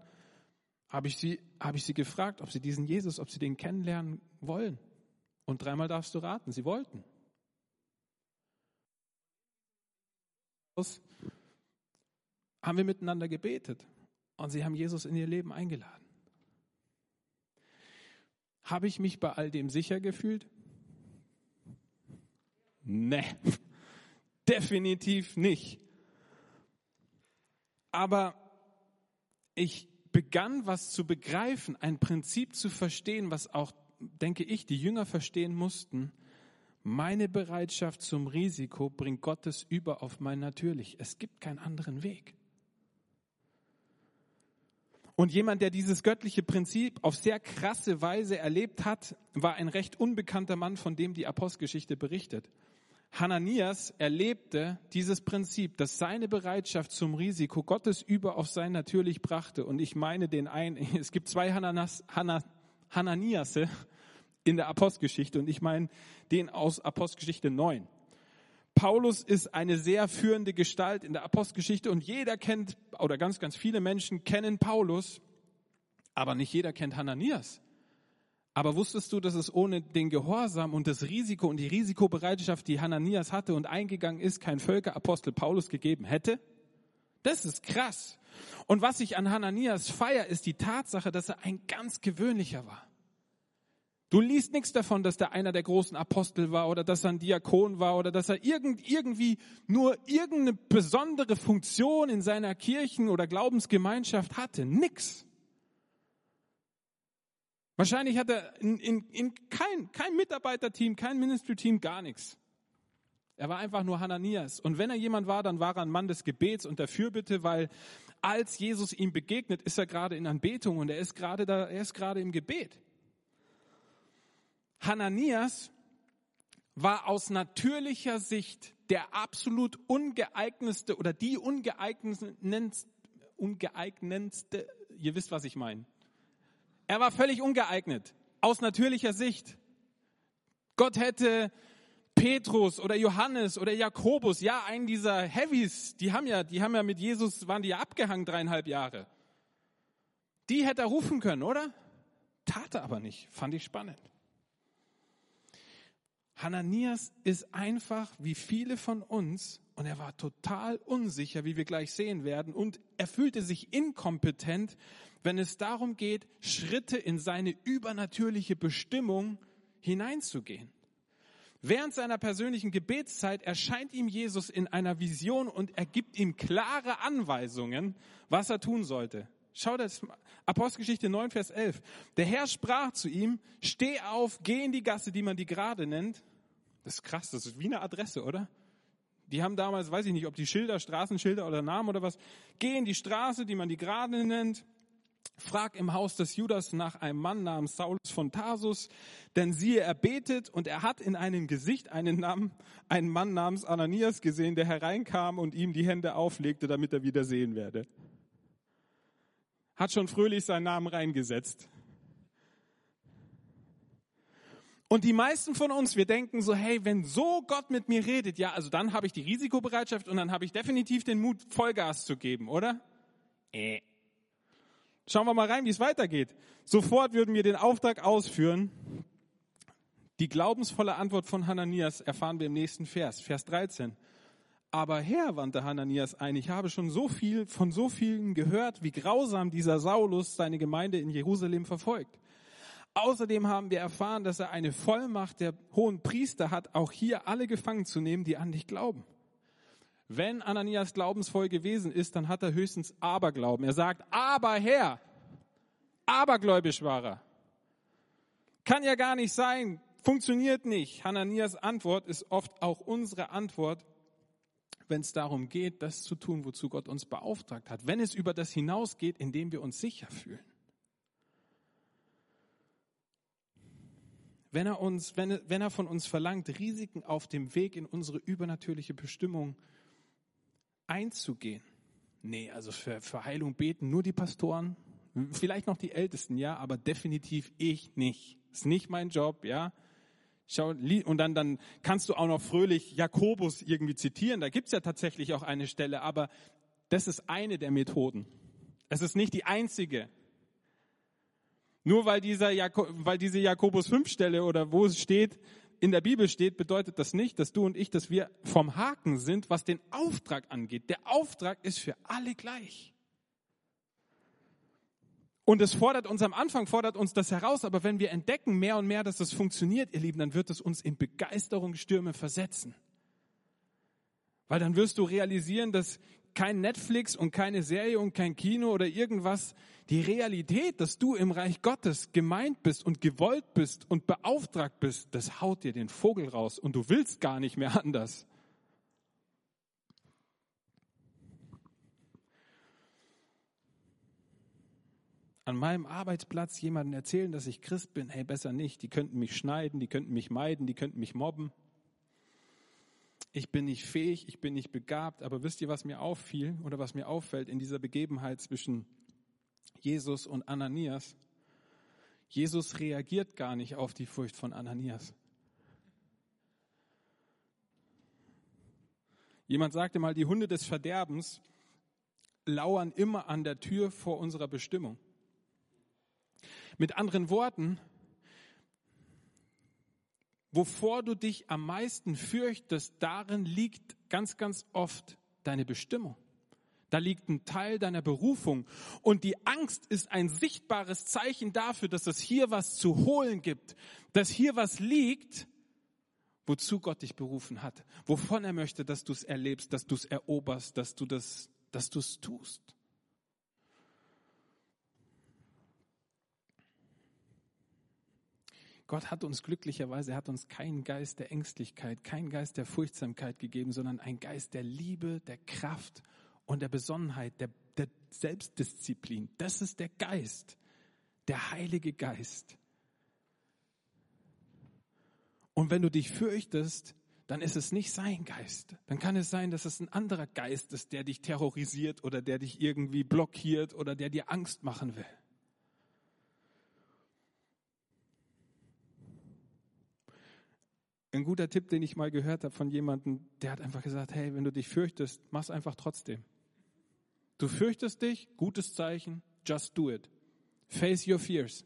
habe ich sie, habe ich sie gefragt, ob sie diesen Jesus, ob sie den kennenlernen wollen. Und dreimal darfst du raten, sie wollten. Haben wir miteinander gebetet und sie haben Jesus in ihr Leben eingeladen. Habe ich mich bei all dem sicher gefühlt? Nee, definitiv nicht. Aber ich begann was zu begreifen, ein Prinzip zu verstehen, was auch denke ich, die Jünger verstehen mussten, meine Bereitschaft zum Risiko bringt Gottes über auf mein Natürlich. Es gibt keinen anderen Weg. Und jemand, der dieses göttliche Prinzip auf sehr krasse Weise erlebt hat, war ein recht unbekannter Mann, von dem die Apostelgeschichte berichtet. Hananias erlebte dieses Prinzip, dass seine Bereitschaft zum Risiko Gottes über auf sein Natürlich brachte. Und ich meine den einen, es gibt zwei Hananas, Hananiasse in der Apostelgeschichte und ich meine den aus Apostelgeschichte 9. Paulus ist eine sehr führende Gestalt in der Apostelgeschichte und jeder kennt, oder ganz, ganz viele Menschen kennen Paulus, aber nicht jeder kennt Hananias. Aber wusstest du, dass es ohne den Gehorsam und das Risiko und die Risikobereitschaft, die Hananias hatte und eingegangen ist, kein Völkerapostel Paulus gegeben hätte? Das ist krass. Und was ich an Hananias feier, ist die Tatsache, dass er ein ganz gewöhnlicher war. Du liest nichts davon, dass der einer der großen Apostel war oder dass er ein Diakon war oder dass er irgend, irgendwie nur irgendeine besondere Funktion in seiner Kirchen- oder Glaubensgemeinschaft hatte. Nix. Wahrscheinlich hat er in, in, in kein, kein Mitarbeiterteam, kein Ministry-Team, gar nichts. Er war einfach nur Hananias. Und wenn er jemand war, dann war er ein Mann des Gebets und der Fürbitte, weil als Jesus ihm begegnet, ist er gerade in Anbetung und er ist gerade da, er ist gerade im Gebet. Hananias war aus natürlicher Sicht der absolut ungeeignetste oder die ungeeignetste, ungeeignetste, ihr wisst, was ich meine. Er war völlig ungeeignet, aus natürlicher Sicht. Gott hätte Petrus oder Johannes oder Jakobus, ja, einen dieser Heavies, die haben ja, die haben ja mit Jesus, waren die ja abgehangen dreieinhalb Jahre. Die hätte er rufen können, oder? Tat er aber nicht. Fand ich spannend. Hananias ist einfach wie viele von uns, und er war total unsicher, wie wir gleich sehen werden, und er fühlte sich inkompetent, wenn es darum geht, Schritte in seine übernatürliche Bestimmung hineinzugehen. Während seiner persönlichen Gebetszeit erscheint ihm Jesus in einer Vision und er gibt ihm klare Anweisungen, was er tun sollte. Schau das, Apostelgeschichte 9, Vers 11. Der Herr sprach zu ihm, steh auf, geh in die Gasse, die man die gerade nennt. Das ist krass, das ist wie eine Adresse, oder? Die haben damals, weiß ich nicht, ob die Schilder, Straßenschilder oder Namen oder was. Geh in die Straße, die man die gerade nennt. Frag im Haus des Judas nach einem Mann namens Saulus von Tarsus, denn siehe, er betet und er hat in einem Gesicht einen, Namen, einen Mann namens Ananias gesehen, der hereinkam und ihm die Hände auflegte, damit er wieder sehen werde. Hat schon fröhlich seinen Namen reingesetzt. Und die meisten von uns, wir denken so, hey, wenn so Gott mit mir redet, ja, also dann habe ich die Risikobereitschaft und dann habe ich definitiv den Mut, Vollgas zu geben, oder? Äh. Schauen wir mal rein, wie es weitergeht. Sofort würden wir den Auftrag ausführen. Die glaubensvolle Antwort von Hananias erfahren wir im nächsten Vers, Vers 13. Aber Herr, wandte Hananias ein, ich habe schon so viel von so vielen gehört, wie grausam dieser Saulus seine Gemeinde in Jerusalem verfolgt. Außerdem haben wir erfahren, dass er eine Vollmacht der hohen Priester hat, auch hier alle gefangen zu nehmen, die an dich glauben. Wenn Ananias glaubensvoll gewesen ist, dann hat er höchstens Aberglauben. Er sagt, aber Herr, abergläubisch war er. Kann ja gar nicht sein, funktioniert nicht. Hananias Antwort ist oft auch unsere Antwort, wenn es darum geht, das zu tun, wozu Gott uns beauftragt hat. Wenn es über das hinausgeht, indem wir uns sicher fühlen. wenn er, uns, wenn, wenn er von uns verlangt, Risiken auf dem Weg in unsere übernatürliche Bestimmung einzugehen. Nee, also für, für Heilung beten nur die Pastoren, vielleicht noch die Ältesten, ja, aber definitiv ich nicht. Ist nicht mein Job, ja. Schau, und dann, dann kannst du auch noch fröhlich Jakobus irgendwie zitieren. Da gibt's ja tatsächlich auch eine Stelle, aber das ist eine der Methoden. Es ist nicht die einzige. Nur weil, dieser Jakob, weil diese Jakobus 5 Stelle oder wo es steht, in der Bibel steht, bedeutet das nicht, dass du und ich, dass wir vom Haken sind, was den Auftrag angeht. Der Auftrag ist für alle gleich. Und es fordert uns am Anfang, fordert uns das heraus, aber wenn wir entdecken mehr und mehr, dass das funktioniert, ihr Lieben, dann wird es uns in Begeisterungsstürme versetzen. Weil dann wirst du realisieren, dass kein Netflix und keine Serie und kein Kino oder irgendwas. Die Realität, dass du im Reich Gottes gemeint bist und gewollt bist und beauftragt bist, das haut dir den Vogel raus und du willst gar nicht mehr anders. An meinem Arbeitsplatz jemanden erzählen, dass ich Christ bin, hey, besser nicht. Die könnten mich schneiden, die könnten mich meiden, die könnten mich mobben ich bin nicht fähig, ich bin nicht begabt, aber wisst ihr, was mir auffiel oder was mir auffällt in dieser Begebenheit zwischen Jesus und Ananias? Jesus reagiert gar nicht auf die Furcht von Ananias. Jemand sagte mal, die Hunde des Verderbens lauern immer an der Tür vor unserer Bestimmung. Mit anderen Worten, wovor du dich am meisten fürchtest, darin liegt ganz, ganz oft deine Bestimmung. Da liegt ein Teil deiner Berufung. Und die Angst ist ein sichtbares Zeichen dafür, dass es hier was zu holen gibt, dass hier was liegt, wozu Gott dich berufen hat, wovon er möchte, dass du es erlebst, dass du es eroberst, dass du das, dass du tust. Gott hat uns glücklicherweise, er hat uns keinen Geist der Ängstlichkeit, keinen Geist der Furchtsamkeit gegeben, sondern einen Geist der Liebe, der Kraft und der Besonnenheit, der, der Selbstdisziplin. Das ist der Geist, der Heilige Geist. Und wenn du dich fürchtest, dann ist es nicht sein Geist. Dann kann es sein, dass es ein anderer Geist ist, der dich terrorisiert oder der dich irgendwie blockiert oder der dir Angst machen will. Ein guter Tipp, den ich mal gehört habe von jemandem, der hat einfach gesagt, hey, wenn du dich fürchtest, mach's einfach trotzdem. Du fürchtest dich, gutes Zeichen, just do it. Face your fears.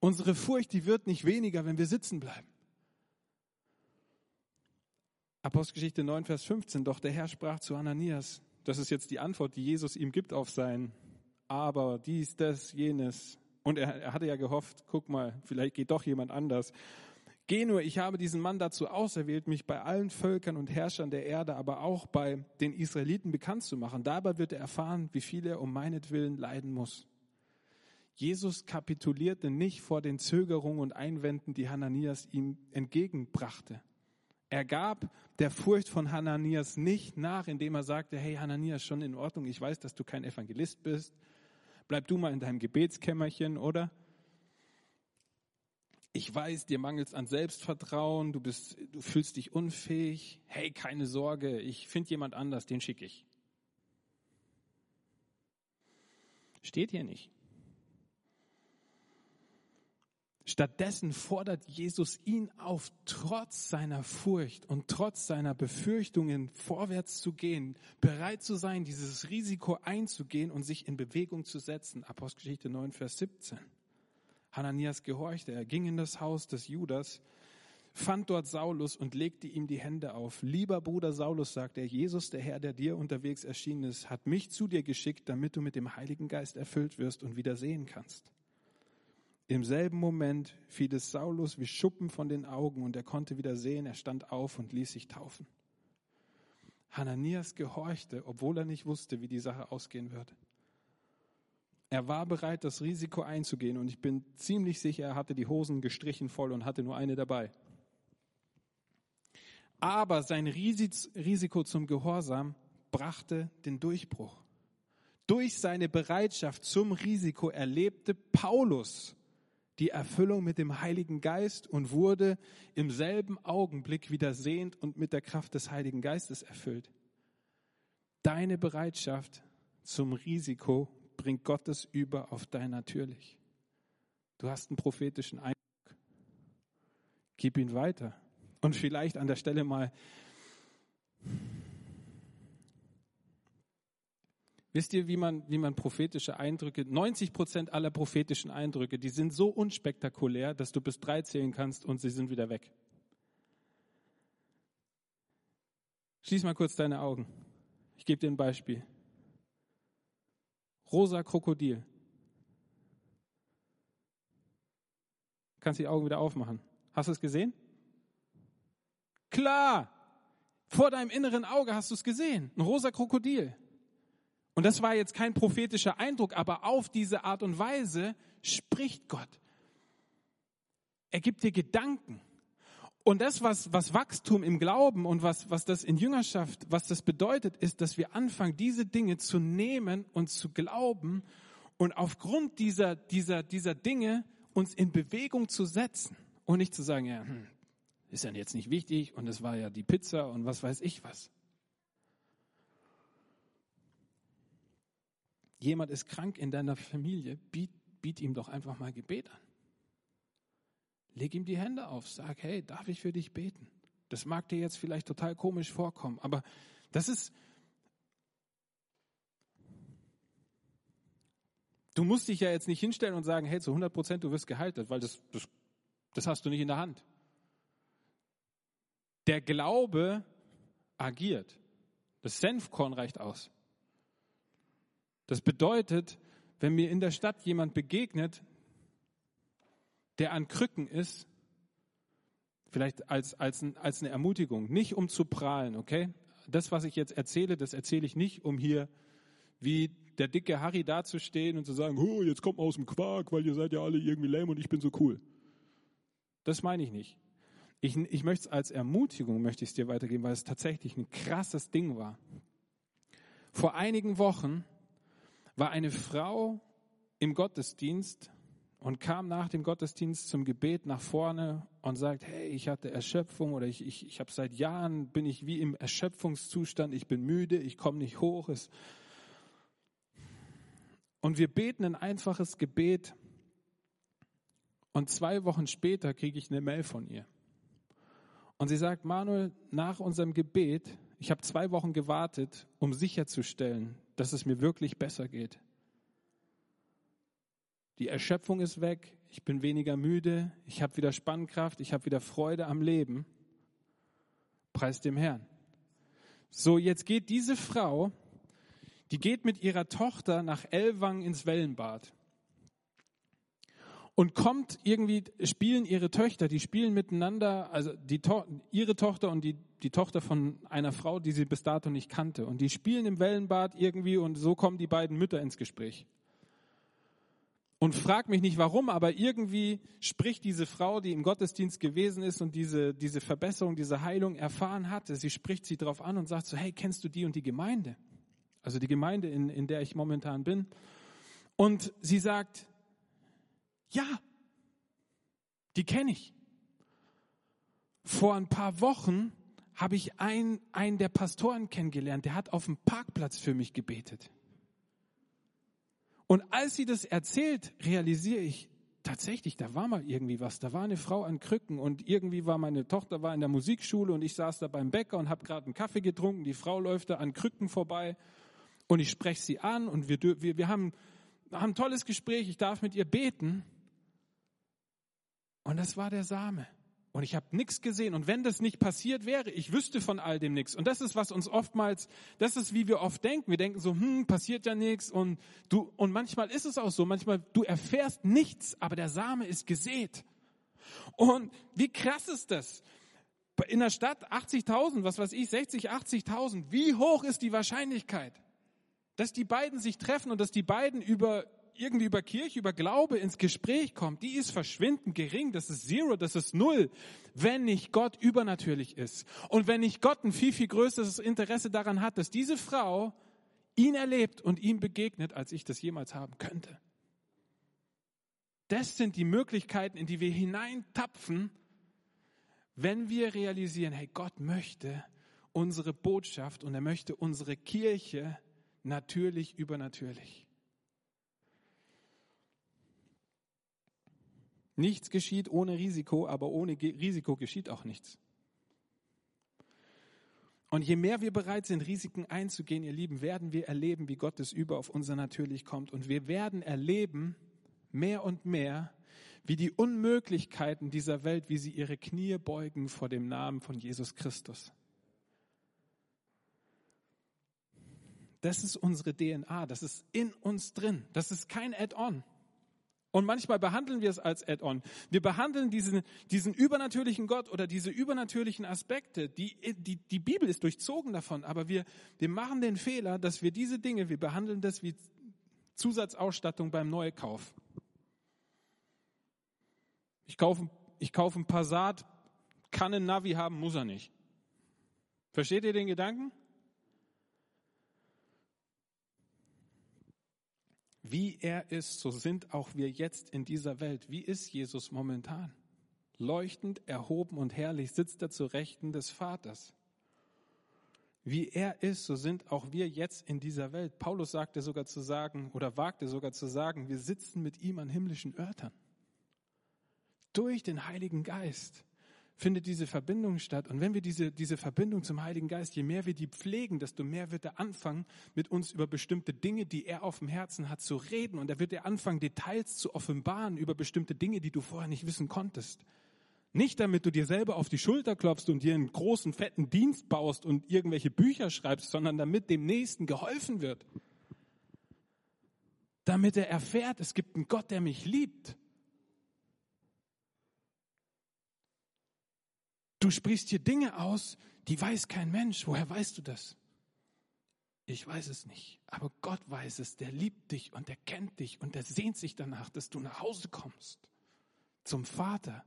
Unsere Furcht, die wird nicht weniger, wenn wir sitzen bleiben. Apostelgeschichte 9, Vers 15, doch der Herr sprach zu Ananias, das ist jetzt die Antwort, die Jesus ihm gibt auf sein Aber, dies, das, jenes. Und er, er hatte ja gehofft, guck mal, vielleicht geht doch jemand anders. Geh nur, ich habe diesen Mann dazu auserwählt, mich bei allen Völkern und Herrschern der Erde, aber auch bei den Israeliten bekannt zu machen. Dabei wird er erfahren, wie viel er um meinetwillen leiden muss. Jesus kapitulierte nicht vor den Zögerungen und Einwänden, die Hananias ihm entgegenbrachte. Er gab der Furcht von Hananias nicht nach, indem er sagte, hey Hananias, schon in Ordnung, ich weiß, dass du kein Evangelist bist. Bleib du mal in deinem Gebetskämmerchen, oder? Ich weiß, dir mangelt an Selbstvertrauen, du bist, du fühlst dich unfähig. Hey, keine Sorge, ich finde jemand anders, den schicke ich. Steht hier nicht. Stattdessen fordert Jesus ihn auf, trotz seiner Furcht und trotz seiner Befürchtungen vorwärts zu gehen, bereit zu sein, dieses Risiko einzugehen und sich in Bewegung zu setzen. Apostelgeschichte 9, Vers 17. Hananias gehorchte, er ging in das Haus des Judas, fand dort Saulus und legte ihm die Hände auf. Lieber Bruder Saulus, sagte er, Jesus, der Herr, der dir unterwegs erschienen ist, hat mich zu dir geschickt, damit du mit dem Heiligen Geist erfüllt wirst und wieder sehen kannst. Im selben Moment fiel es Saulus wie Schuppen von den Augen und er konnte wieder sehen, er stand auf und ließ sich taufen. Hananias gehorchte, obwohl er nicht wusste, wie die Sache ausgehen wird. Er war bereit, das Risiko einzugehen und ich bin ziemlich sicher, er hatte die Hosen gestrichen voll und hatte nur eine dabei. Aber sein Risiko zum Gehorsam brachte den Durchbruch. Durch seine Bereitschaft zum Risiko erlebte Paulus die Erfüllung mit dem Heiligen Geist und wurde im selben Augenblick wieder sehend und mit der Kraft des Heiligen Geistes erfüllt. Deine Bereitschaft zum Risiko bringt Gottes über auf dein Natürlich. Du hast einen prophetischen Eindruck. Gib ihn weiter. Und vielleicht an der Stelle mal Wisst ihr, wie man, wie man prophetische Eindrücke, 90 Prozent aller prophetischen Eindrücke, die sind so unspektakulär, dass du bis drei zählen kannst und sie sind wieder weg. Schließ mal kurz deine Augen. Ich gebe dir ein Beispiel. Rosa Krokodil. Kannst die Augen wieder aufmachen. Hast du es gesehen? Klar! Vor deinem inneren Auge hast du es gesehen. Ein rosa Krokodil. Und das war jetzt kein prophetischer Eindruck, aber auf diese Art und Weise spricht Gott. Er gibt dir Gedanken. Und das, was, was Wachstum im Glauben und was, was das in Jüngerschaft, was das bedeutet, ist, dass wir anfangen, diese Dinge zu nehmen und zu glauben und aufgrund dieser, dieser, dieser Dinge uns in Bewegung zu setzen und nicht zu sagen, ja, hm, ist ja jetzt nicht wichtig und es war ja die Pizza und was weiß ich was. jemand ist krank in deiner Familie, biet, biet ihm doch einfach mal Gebet an. Leg ihm die Hände auf, sag, hey, darf ich für dich beten? Das mag dir jetzt vielleicht total komisch vorkommen, aber das ist, du musst dich ja jetzt nicht hinstellen und sagen, hey, zu 100 Prozent, du wirst geheilt, weil das, das, das hast du nicht in der Hand. Der Glaube agiert. Das Senfkorn reicht aus. Das bedeutet, wenn mir in der Stadt jemand begegnet, der an Krücken ist, vielleicht als, als, als eine Ermutigung, nicht um zu prahlen, okay? Das, was ich jetzt erzähle, das erzähle ich nicht, um hier wie der dicke Harry dazustehen und zu sagen, oh, jetzt kommt man aus dem Quark, weil ihr seid ja alle irgendwie lame und ich bin so cool. Das meine ich nicht. Ich, ich möchte es als Ermutigung, möchte ich es dir weitergeben, weil es tatsächlich ein krasses Ding war. Vor einigen Wochen war eine Frau im Gottesdienst und kam nach dem Gottesdienst zum Gebet nach vorne und sagt, hey, ich hatte Erschöpfung oder ich, ich, ich habe seit Jahren, bin ich wie im Erschöpfungszustand, ich bin müde, ich komme nicht hoch. Und wir beten ein einfaches Gebet und zwei Wochen später kriege ich eine Mail von ihr. Und sie sagt, Manuel, nach unserem Gebet, ich habe zwei Wochen gewartet, um sicherzustellen, dass es mir wirklich besser geht. Die Erschöpfung ist weg, ich bin weniger müde, ich habe wieder Spannkraft, ich habe wieder Freude am Leben. Preis dem Herrn. So, jetzt geht diese Frau, die geht mit ihrer Tochter nach Elwang ins Wellenbad und kommt irgendwie, spielen ihre Töchter, die spielen miteinander, also die to ihre Tochter und die, die Tochter von einer Frau, die sie bis dato nicht kannte. Und die spielen im Wellenbad irgendwie und so kommen die beiden Mütter ins Gespräch. Und frag mich nicht warum, aber irgendwie spricht diese Frau, die im Gottesdienst gewesen ist und diese, diese Verbesserung, diese Heilung erfahren hatte, sie spricht sie drauf an und sagt so, hey, kennst du die und die Gemeinde? Also die Gemeinde, in, in der ich momentan bin. Und sie sagt, ja, die kenne ich. Vor ein paar Wochen habe ich einen, einen der Pastoren kennengelernt, der hat auf dem Parkplatz für mich gebetet. Und als sie das erzählt, realisiere ich, tatsächlich, da war mal irgendwie was. Da war eine Frau an Krücken und irgendwie war meine Tochter war in der Musikschule und ich saß da beim Bäcker und habe gerade einen Kaffee getrunken. Die Frau läuft da an Krücken vorbei und ich spreche sie an und wir, wir, wir haben, haben ein tolles Gespräch. Ich darf mit ihr beten. Und das war der Same. Und ich habe nichts gesehen. Und wenn das nicht passiert wäre, ich wüsste von all dem nichts. Und das ist, was uns oftmals, das ist, wie wir oft denken. Wir denken so, hm, passiert ja nichts. Und du, und manchmal ist es auch so. Manchmal, du erfährst nichts, aber der Same ist gesät. Und wie krass ist das? In der Stadt 80.000, was weiß ich, 60, 80.000. Wie hoch ist die Wahrscheinlichkeit, dass die beiden sich treffen und dass die beiden über irgendwie über Kirche, über Glaube ins Gespräch kommt, die ist verschwindend gering, das ist Zero, das ist Null, wenn nicht Gott übernatürlich ist. Und wenn nicht Gott ein viel, viel größeres Interesse daran hat, dass diese Frau ihn erlebt und ihm begegnet, als ich das jemals haben könnte. Das sind die Möglichkeiten, in die wir hineintapfen, wenn wir realisieren, hey, Gott möchte unsere Botschaft und er möchte unsere Kirche natürlich übernatürlich. Nichts geschieht ohne Risiko, aber ohne Risiko geschieht auch nichts. Und je mehr wir bereit sind, Risiken einzugehen, ihr Lieben, werden wir erleben, wie Gottes über auf unser Natürlich kommt. Und wir werden erleben, mehr und mehr, wie die Unmöglichkeiten dieser Welt, wie sie ihre Knie beugen vor dem Namen von Jesus Christus. Das ist unsere DNA, das ist in uns drin, das ist kein Add-on. Und manchmal behandeln wir es als Add-on. Wir behandeln diesen, diesen übernatürlichen Gott oder diese übernatürlichen Aspekte. Die, die, die Bibel ist durchzogen davon, aber wir, wir machen den Fehler, dass wir diese Dinge, wir behandeln das wie Zusatzausstattung beim Neukauf. Ich kaufe, ich kaufe ein Passat, kann ein Navi haben, muss er nicht. Versteht ihr den Gedanken? Wie er ist, so sind auch wir jetzt in dieser Welt. Wie ist Jesus momentan? Leuchtend, erhoben und herrlich sitzt er zu Rechten des Vaters. Wie er ist, so sind auch wir jetzt in dieser Welt. Paulus sagte sogar zu sagen oder wagte sogar zu sagen, wir sitzen mit ihm an himmlischen Örtern. Durch den Heiligen Geist findet diese Verbindung statt. Und wenn wir diese, diese Verbindung zum Heiligen Geist, je mehr wir die pflegen, desto mehr wird er anfangen, mit uns über bestimmte Dinge, die er auf dem Herzen hat, zu reden. Und da wird er anfangen, Details zu offenbaren über bestimmte Dinge, die du vorher nicht wissen konntest. Nicht damit du dir selber auf die Schulter klopfst und dir einen großen, fetten Dienst baust und irgendwelche Bücher schreibst, sondern damit dem Nächsten geholfen wird. Damit er erfährt, es gibt einen Gott, der mich liebt Du sprichst hier Dinge aus, die weiß kein Mensch. Woher weißt du das? Ich weiß es nicht, aber Gott weiß es, der liebt dich und der kennt dich und der sehnt sich danach, dass du nach Hause kommst zum Vater.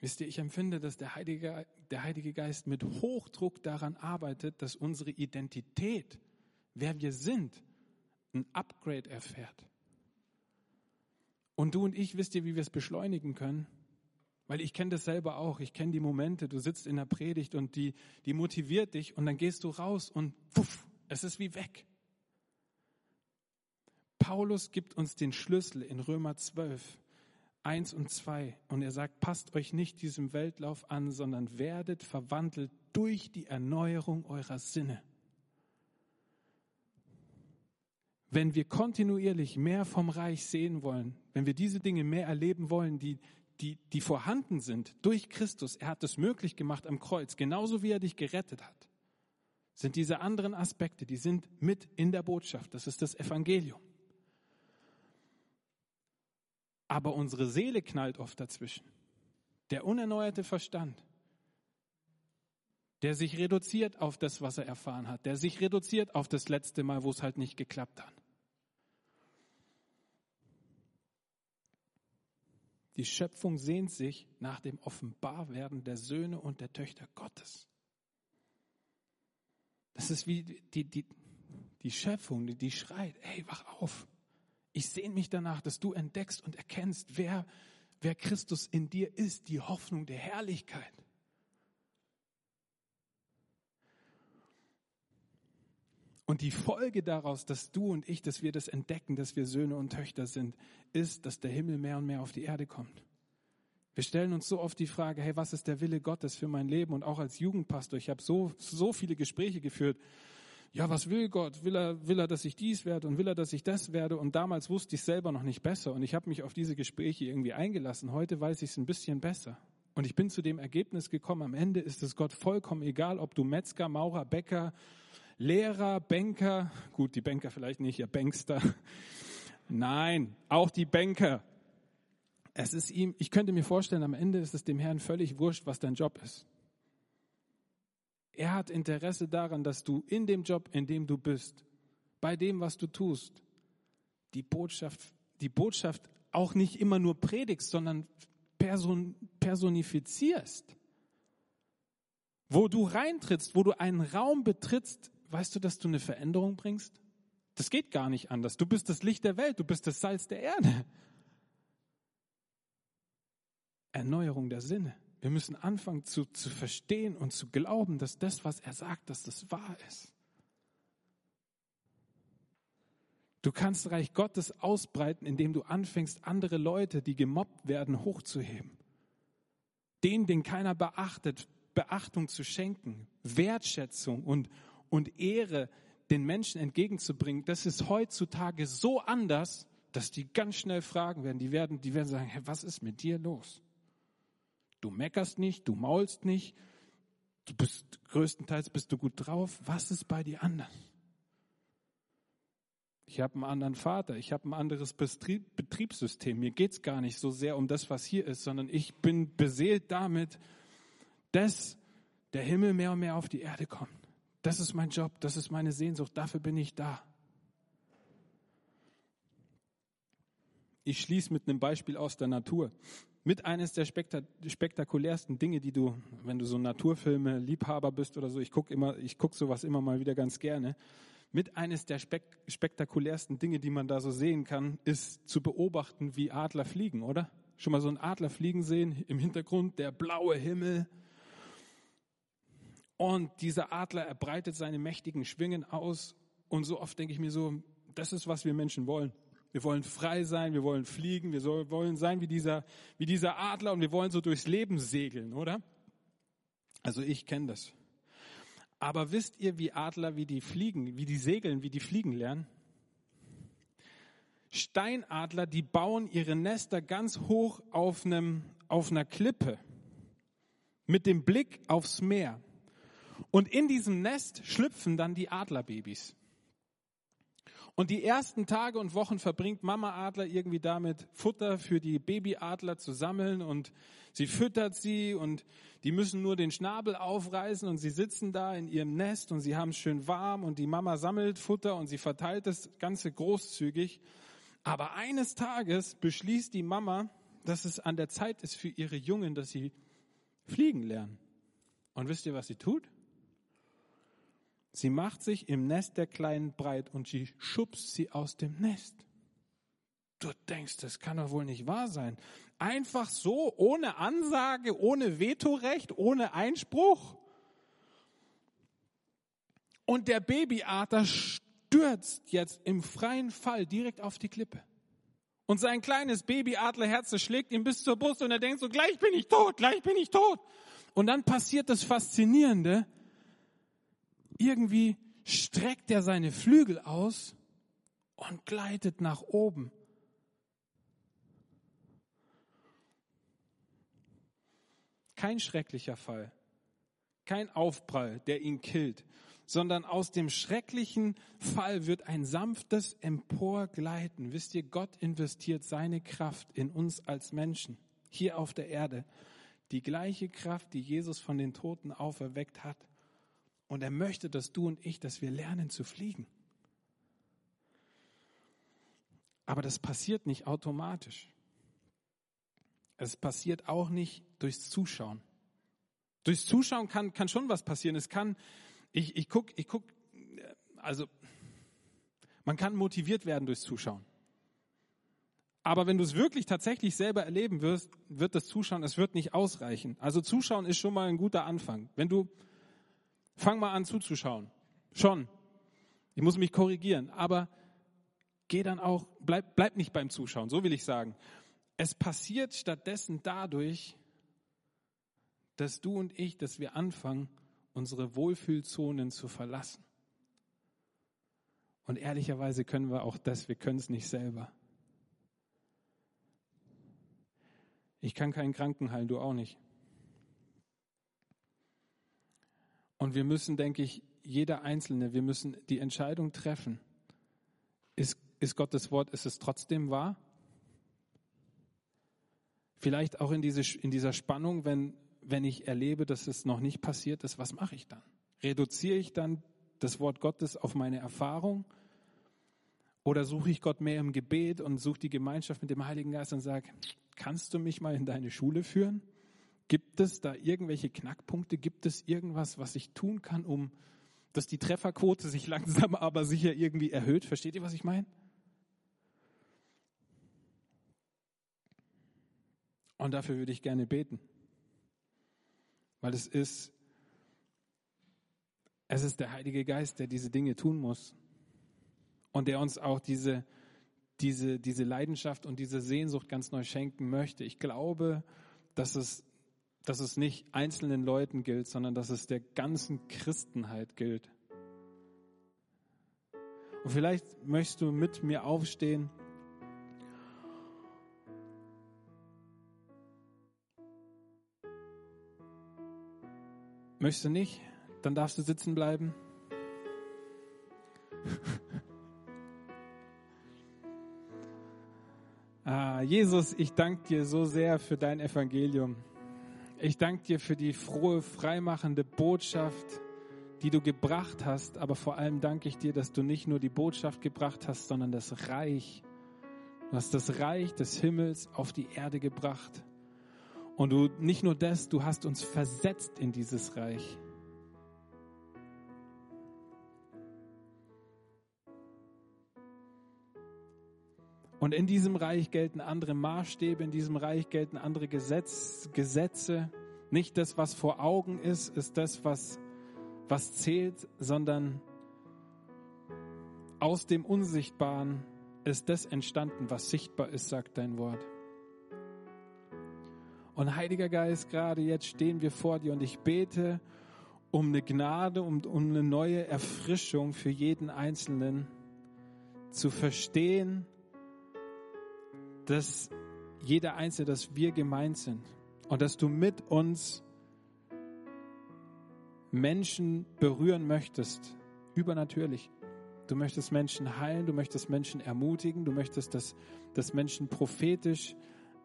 Wisst ihr, ich empfinde, dass der Heilige, der Heilige Geist mit Hochdruck daran arbeitet, dass unsere Identität, wer wir sind, ein Upgrade erfährt. Und du und ich wisst ihr, wie wir es beschleunigen können? Weil ich kenne das selber auch. Ich kenne die Momente. Du sitzt in der Predigt und die, die motiviert dich und dann gehst du raus und puff, es ist wie weg. Paulus gibt uns den Schlüssel in Römer 12, 1 und 2 und er sagt, passt euch nicht diesem Weltlauf an, sondern werdet verwandelt durch die Erneuerung eurer Sinne wenn wir kontinuierlich mehr vom Reich sehen wollen, wenn wir diese Dinge mehr erleben wollen, die, die, die vorhanden sind durch Christus, er hat es möglich gemacht am Kreuz, genauso wie er dich gerettet hat, sind diese anderen Aspekte, die sind mit in der Botschaft. Das ist das Evangelium. Aber unsere Seele knallt oft dazwischen. Der unerneuerte Verstand, der sich reduziert auf das, was er erfahren hat, der sich reduziert auf das letzte Mal, wo es halt nicht geklappt hat. Die Schöpfung sehnt sich nach dem Offenbarwerden der Söhne und der Töchter Gottes. Das ist wie die, die, die Schöpfung, die, die schreit, hey, wach auf. Ich sehne mich danach, dass du entdeckst und erkennst, wer, wer Christus in dir ist, die Hoffnung der Herrlichkeit. Und die Folge daraus, dass du und ich, dass wir das entdecken, dass wir Söhne und Töchter sind, ist, dass der Himmel mehr und mehr auf die Erde kommt. Wir stellen uns so oft die Frage, hey, was ist der Wille Gottes für mein Leben? Und auch als Jugendpastor, ich habe so, so viele Gespräche geführt. Ja, was will Gott? Will er, will er, dass ich dies werde und will er, dass ich das werde? Und damals wusste ich selber noch nicht besser. Und ich habe mich auf diese Gespräche irgendwie eingelassen. Heute weiß ich es ein bisschen besser. Und ich bin zu dem Ergebnis gekommen, am Ende ist es Gott vollkommen egal, ob du Metzger, Maurer, Bäcker, Lehrer, Banker, gut, die Banker vielleicht nicht, ja, Bankster. Nein, auch die Banker. Es ist ihm, ich könnte mir vorstellen, am Ende ist es dem Herrn völlig wurscht, was dein Job ist. Er hat Interesse daran, dass du in dem Job, in dem du bist, bei dem, was du tust, die Botschaft, die Botschaft auch nicht immer nur predigst, sondern person, personifizierst. Wo du reintrittst, wo du einen Raum betrittst, weißt du, dass du eine Veränderung bringst? Das geht gar nicht anders. Du bist das Licht der Welt, du bist das Salz der Erde. Erneuerung der Sinne. Wir müssen anfangen zu, zu verstehen und zu glauben, dass das, was er sagt, dass das wahr ist. Du kannst Reich Gottes ausbreiten, indem du anfängst, andere Leute, die gemobbt werden, hochzuheben. Denen, den keiner beachtet, Beachtung zu schenken, Wertschätzung und, und Ehre den Menschen entgegenzubringen, das ist heutzutage so anders, dass die ganz schnell fragen werden. Die werden, die werden sagen, hey, was ist mit dir los? Du meckerst nicht, du maulst nicht, du bist, größtenteils bist du gut drauf. Was ist bei dir anders? Ich habe einen anderen Vater, ich habe ein anderes Betrieb, Betriebssystem. Mir geht es gar nicht so sehr um das, was hier ist, sondern ich bin beseelt damit, dass der Himmel mehr und mehr auf die Erde kommt. Das ist mein Job, das ist meine Sehnsucht, dafür bin ich da. Ich schließe mit einem Beispiel aus der Natur. Mit eines der spektakulärsten Dinge, die du, wenn du so Naturfilme Liebhaber bist oder so, ich gucke immer, ich gucke sowas immer mal wieder ganz gerne. Mit eines der spek spektakulärsten Dinge, die man da so sehen kann, ist zu beobachten, wie Adler fliegen, oder? Schon mal so einen Adler fliegen sehen, im Hintergrund der blaue Himmel, und dieser Adler, er breitet seine mächtigen Schwingen aus. Und so oft denke ich mir so, das ist, was wir Menschen wollen. Wir wollen frei sein, wir wollen fliegen, wir wollen sein wie dieser, wie dieser Adler und wir wollen so durchs Leben segeln, oder? Also ich kenne das. Aber wisst ihr, wie Adler, wie die fliegen, wie die segeln, wie die fliegen lernen? Steinadler, die bauen ihre Nester ganz hoch auf, einem, auf einer Klippe mit dem Blick aufs Meer. Und in diesem Nest schlüpfen dann die Adlerbabys. Und die ersten Tage und Wochen verbringt Mama Adler irgendwie damit, Futter für die Babyadler zu sammeln und sie füttert sie und die müssen nur den Schnabel aufreißen und sie sitzen da in ihrem Nest und sie haben es schön warm und die Mama sammelt Futter und sie verteilt das Ganze großzügig. Aber eines Tages beschließt die Mama, dass es an der Zeit ist für ihre Jungen, dass sie fliegen lernen. Und wisst ihr, was sie tut? Sie macht sich im Nest der Kleinen breit und sie schubst sie aus dem Nest. Du denkst, das kann doch wohl nicht wahr sein. Einfach so, ohne Ansage, ohne Vetorecht, ohne Einspruch. Und der Babyadler stürzt jetzt im freien Fall direkt auf die Klippe. Und sein kleines Babyadlerherz schlägt ihm bis zur Brust und er denkt so, gleich bin ich tot, gleich bin ich tot. Und dann passiert das Faszinierende irgendwie streckt er seine Flügel aus und gleitet nach oben. Kein schrecklicher Fall, kein Aufprall, der ihn killt, sondern aus dem schrecklichen Fall wird ein sanftes Emporgleiten. Wisst ihr, Gott investiert seine Kraft in uns als Menschen hier auf der Erde. Die gleiche Kraft, die Jesus von den Toten auferweckt hat. Und er möchte, dass du und ich, dass wir lernen zu fliegen. Aber das passiert nicht automatisch. Es passiert auch nicht durchs Zuschauen. Durchs Zuschauen kann, kann schon was passieren. Es kann, ich, ich guck, ich guck, also, man kann motiviert werden durchs Zuschauen. Aber wenn du es wirklich tatsächlich selber erleben wirst, wird das Zuschauen, es wird nicht ausreichen. Also Zuschauen ist schon mal ein guter Anfang. Wenn du, fang mal an zuzuschauen. Schon. Ich muss mich korrigieren. Aber geh dann auch, bleib, bleib nicht beim Zuschauen. So will ich sagen. Es passiert stattdessen dadurch, dass du und ich, dass wir anfangen, unsere Wohlfühlzonen zu verlassen. Und ehrlicherweise können wir auch das, wir können es nicht selber. Ich kann keinen Kranken heilen, du auch nicht. Und wir müssen, denke ich, jeder Einzelne, wir müssen die Entscheidung treffen. Ist, ist Gottes Wort, ist es trotzdem wahr? Vielleicht auch in, diese, in dieser Spannung, wenn wenn ich erlebe, dass es noch nicht passiert ist, was mache ich dann? Reduziere ich dann das Wort Gottes auf meine Erfahrung? Oder suche ich Gott mehr im Gebet und suche die Gemeinschaft mit dem Heiligen Geist und sage, kannst du mich mal in deine Schule führen? Gibt es da irgendwelche Knackpunkte? Gibt es irgendwas, was ich tun kann, um dass die Trefferquote sich langsam aber sicher irgendwie erhöht? Versteht ihr, was ich meine? Und dafür würde ich gerne beten weil es ist, es ist der Heilige Geist, der diese Dinge tun muss und der uns auch diese, diese, diese Leidenschaft und diese Sehnsucht ganz neu schenken möchte. Ich glaube, dass es, dass es nicht einzelnen Leuten gilt, sondern dass es der ganzen Christenheit gilt. Und vielleicht möchtest du mit mir aufstehen. Möchtest du nicht? Dann darfst du sitzen bleiben. ah, Jesus, ich danke dir so sehr für dein Evangelium. Ich danke dir für die frohe, freimachende Botschaft, die du gebracht hast. Aber vor allem danke ich dir, dass du nicht nur die Botschaft gebracht hast, sondern das Reich. Du hast das Reich des Himmels auf die Erde gebracht. Und du nicht nur das, du hast uns versetzt in dieses Reich. Und in diesem Reich gelten andere Maßstäbe, in diesem Reich gelten andere Gesetz, Gesetze. Nicht das, was vor Augen ist, ist das, was, was zählt, sondern aus dem Unsichtbaren ist das entstanden, was sichtbar ist, sagt dein Wort. Und Heiliger Geist, gerade jetzt stehen wir vor dir und ich bete um eine Gnade, um, um eine neue Erfrischung für jeden Einzelnen zu verstehen, dass jeder Einzelne, dass wir gemeint sind und dass du mit uns Menschen berühren möchtest, übernatürlich. Du möchtest Menschen heilen, du möchtest Menschen ermutigen, du möchtest, dass, dass Menschen prophetisch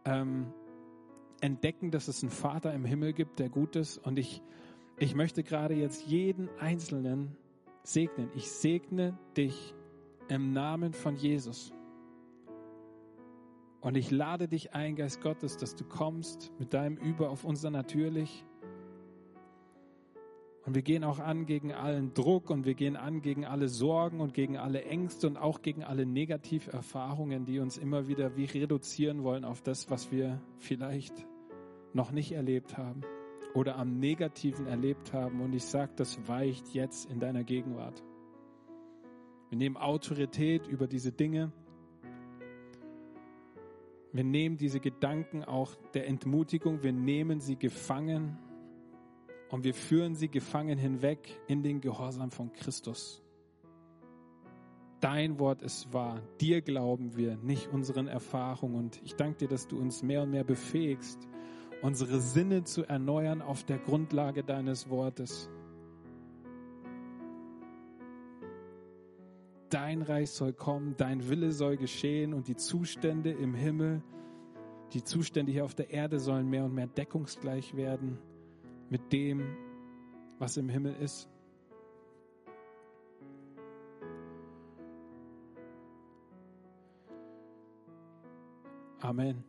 ähm, entdecken, dass es einen Vater im Himmel gibt, der gut ist. Und ich, ich möchte gerade jetzt jeden Einzelnen segnen. Ich segne dich im Namen von Jesus. Und ich lade dich ein, Geist Gottes, dass du kommst mit deinem Über auf unser Natürlich. Und wir gehen auch an gegen allen Druck und wir gehen an gegen alle Sorgen und gegen alle Ängste und auch gegen alle Negativerfahrungen, die uns immer wieder wie reduzieren wollen auf das, was wir vielleicht noch nicht erlebt haben oder am Negativen erlebt haben. Und ich sage, das weicht jetzt in deiner Gegenwart. Wir nehmen Autorität über diese Dinge. Wir nehmen diese Gedanken auch der Entmutigung, wir nehmen sie gefangen und wir führen sie gefangen hinweg in den Gehorsam von Christus. Dein Wort ist wahr. Dir glauben wir, nicht unseren Erfahrungen. Und ich danke dir, dass du uns mehr und mehr befähigst, unsere Sinne zu erneuern auf der Grundlage deines Wortes. Dein Reich soll kommen, dein Wille soll geschehen und die Zustände im Himmel, die Zustände hier auf der Erde sollen mehr und mehr deckungsgleich werden mit dem, was im Himmel ist. Amen.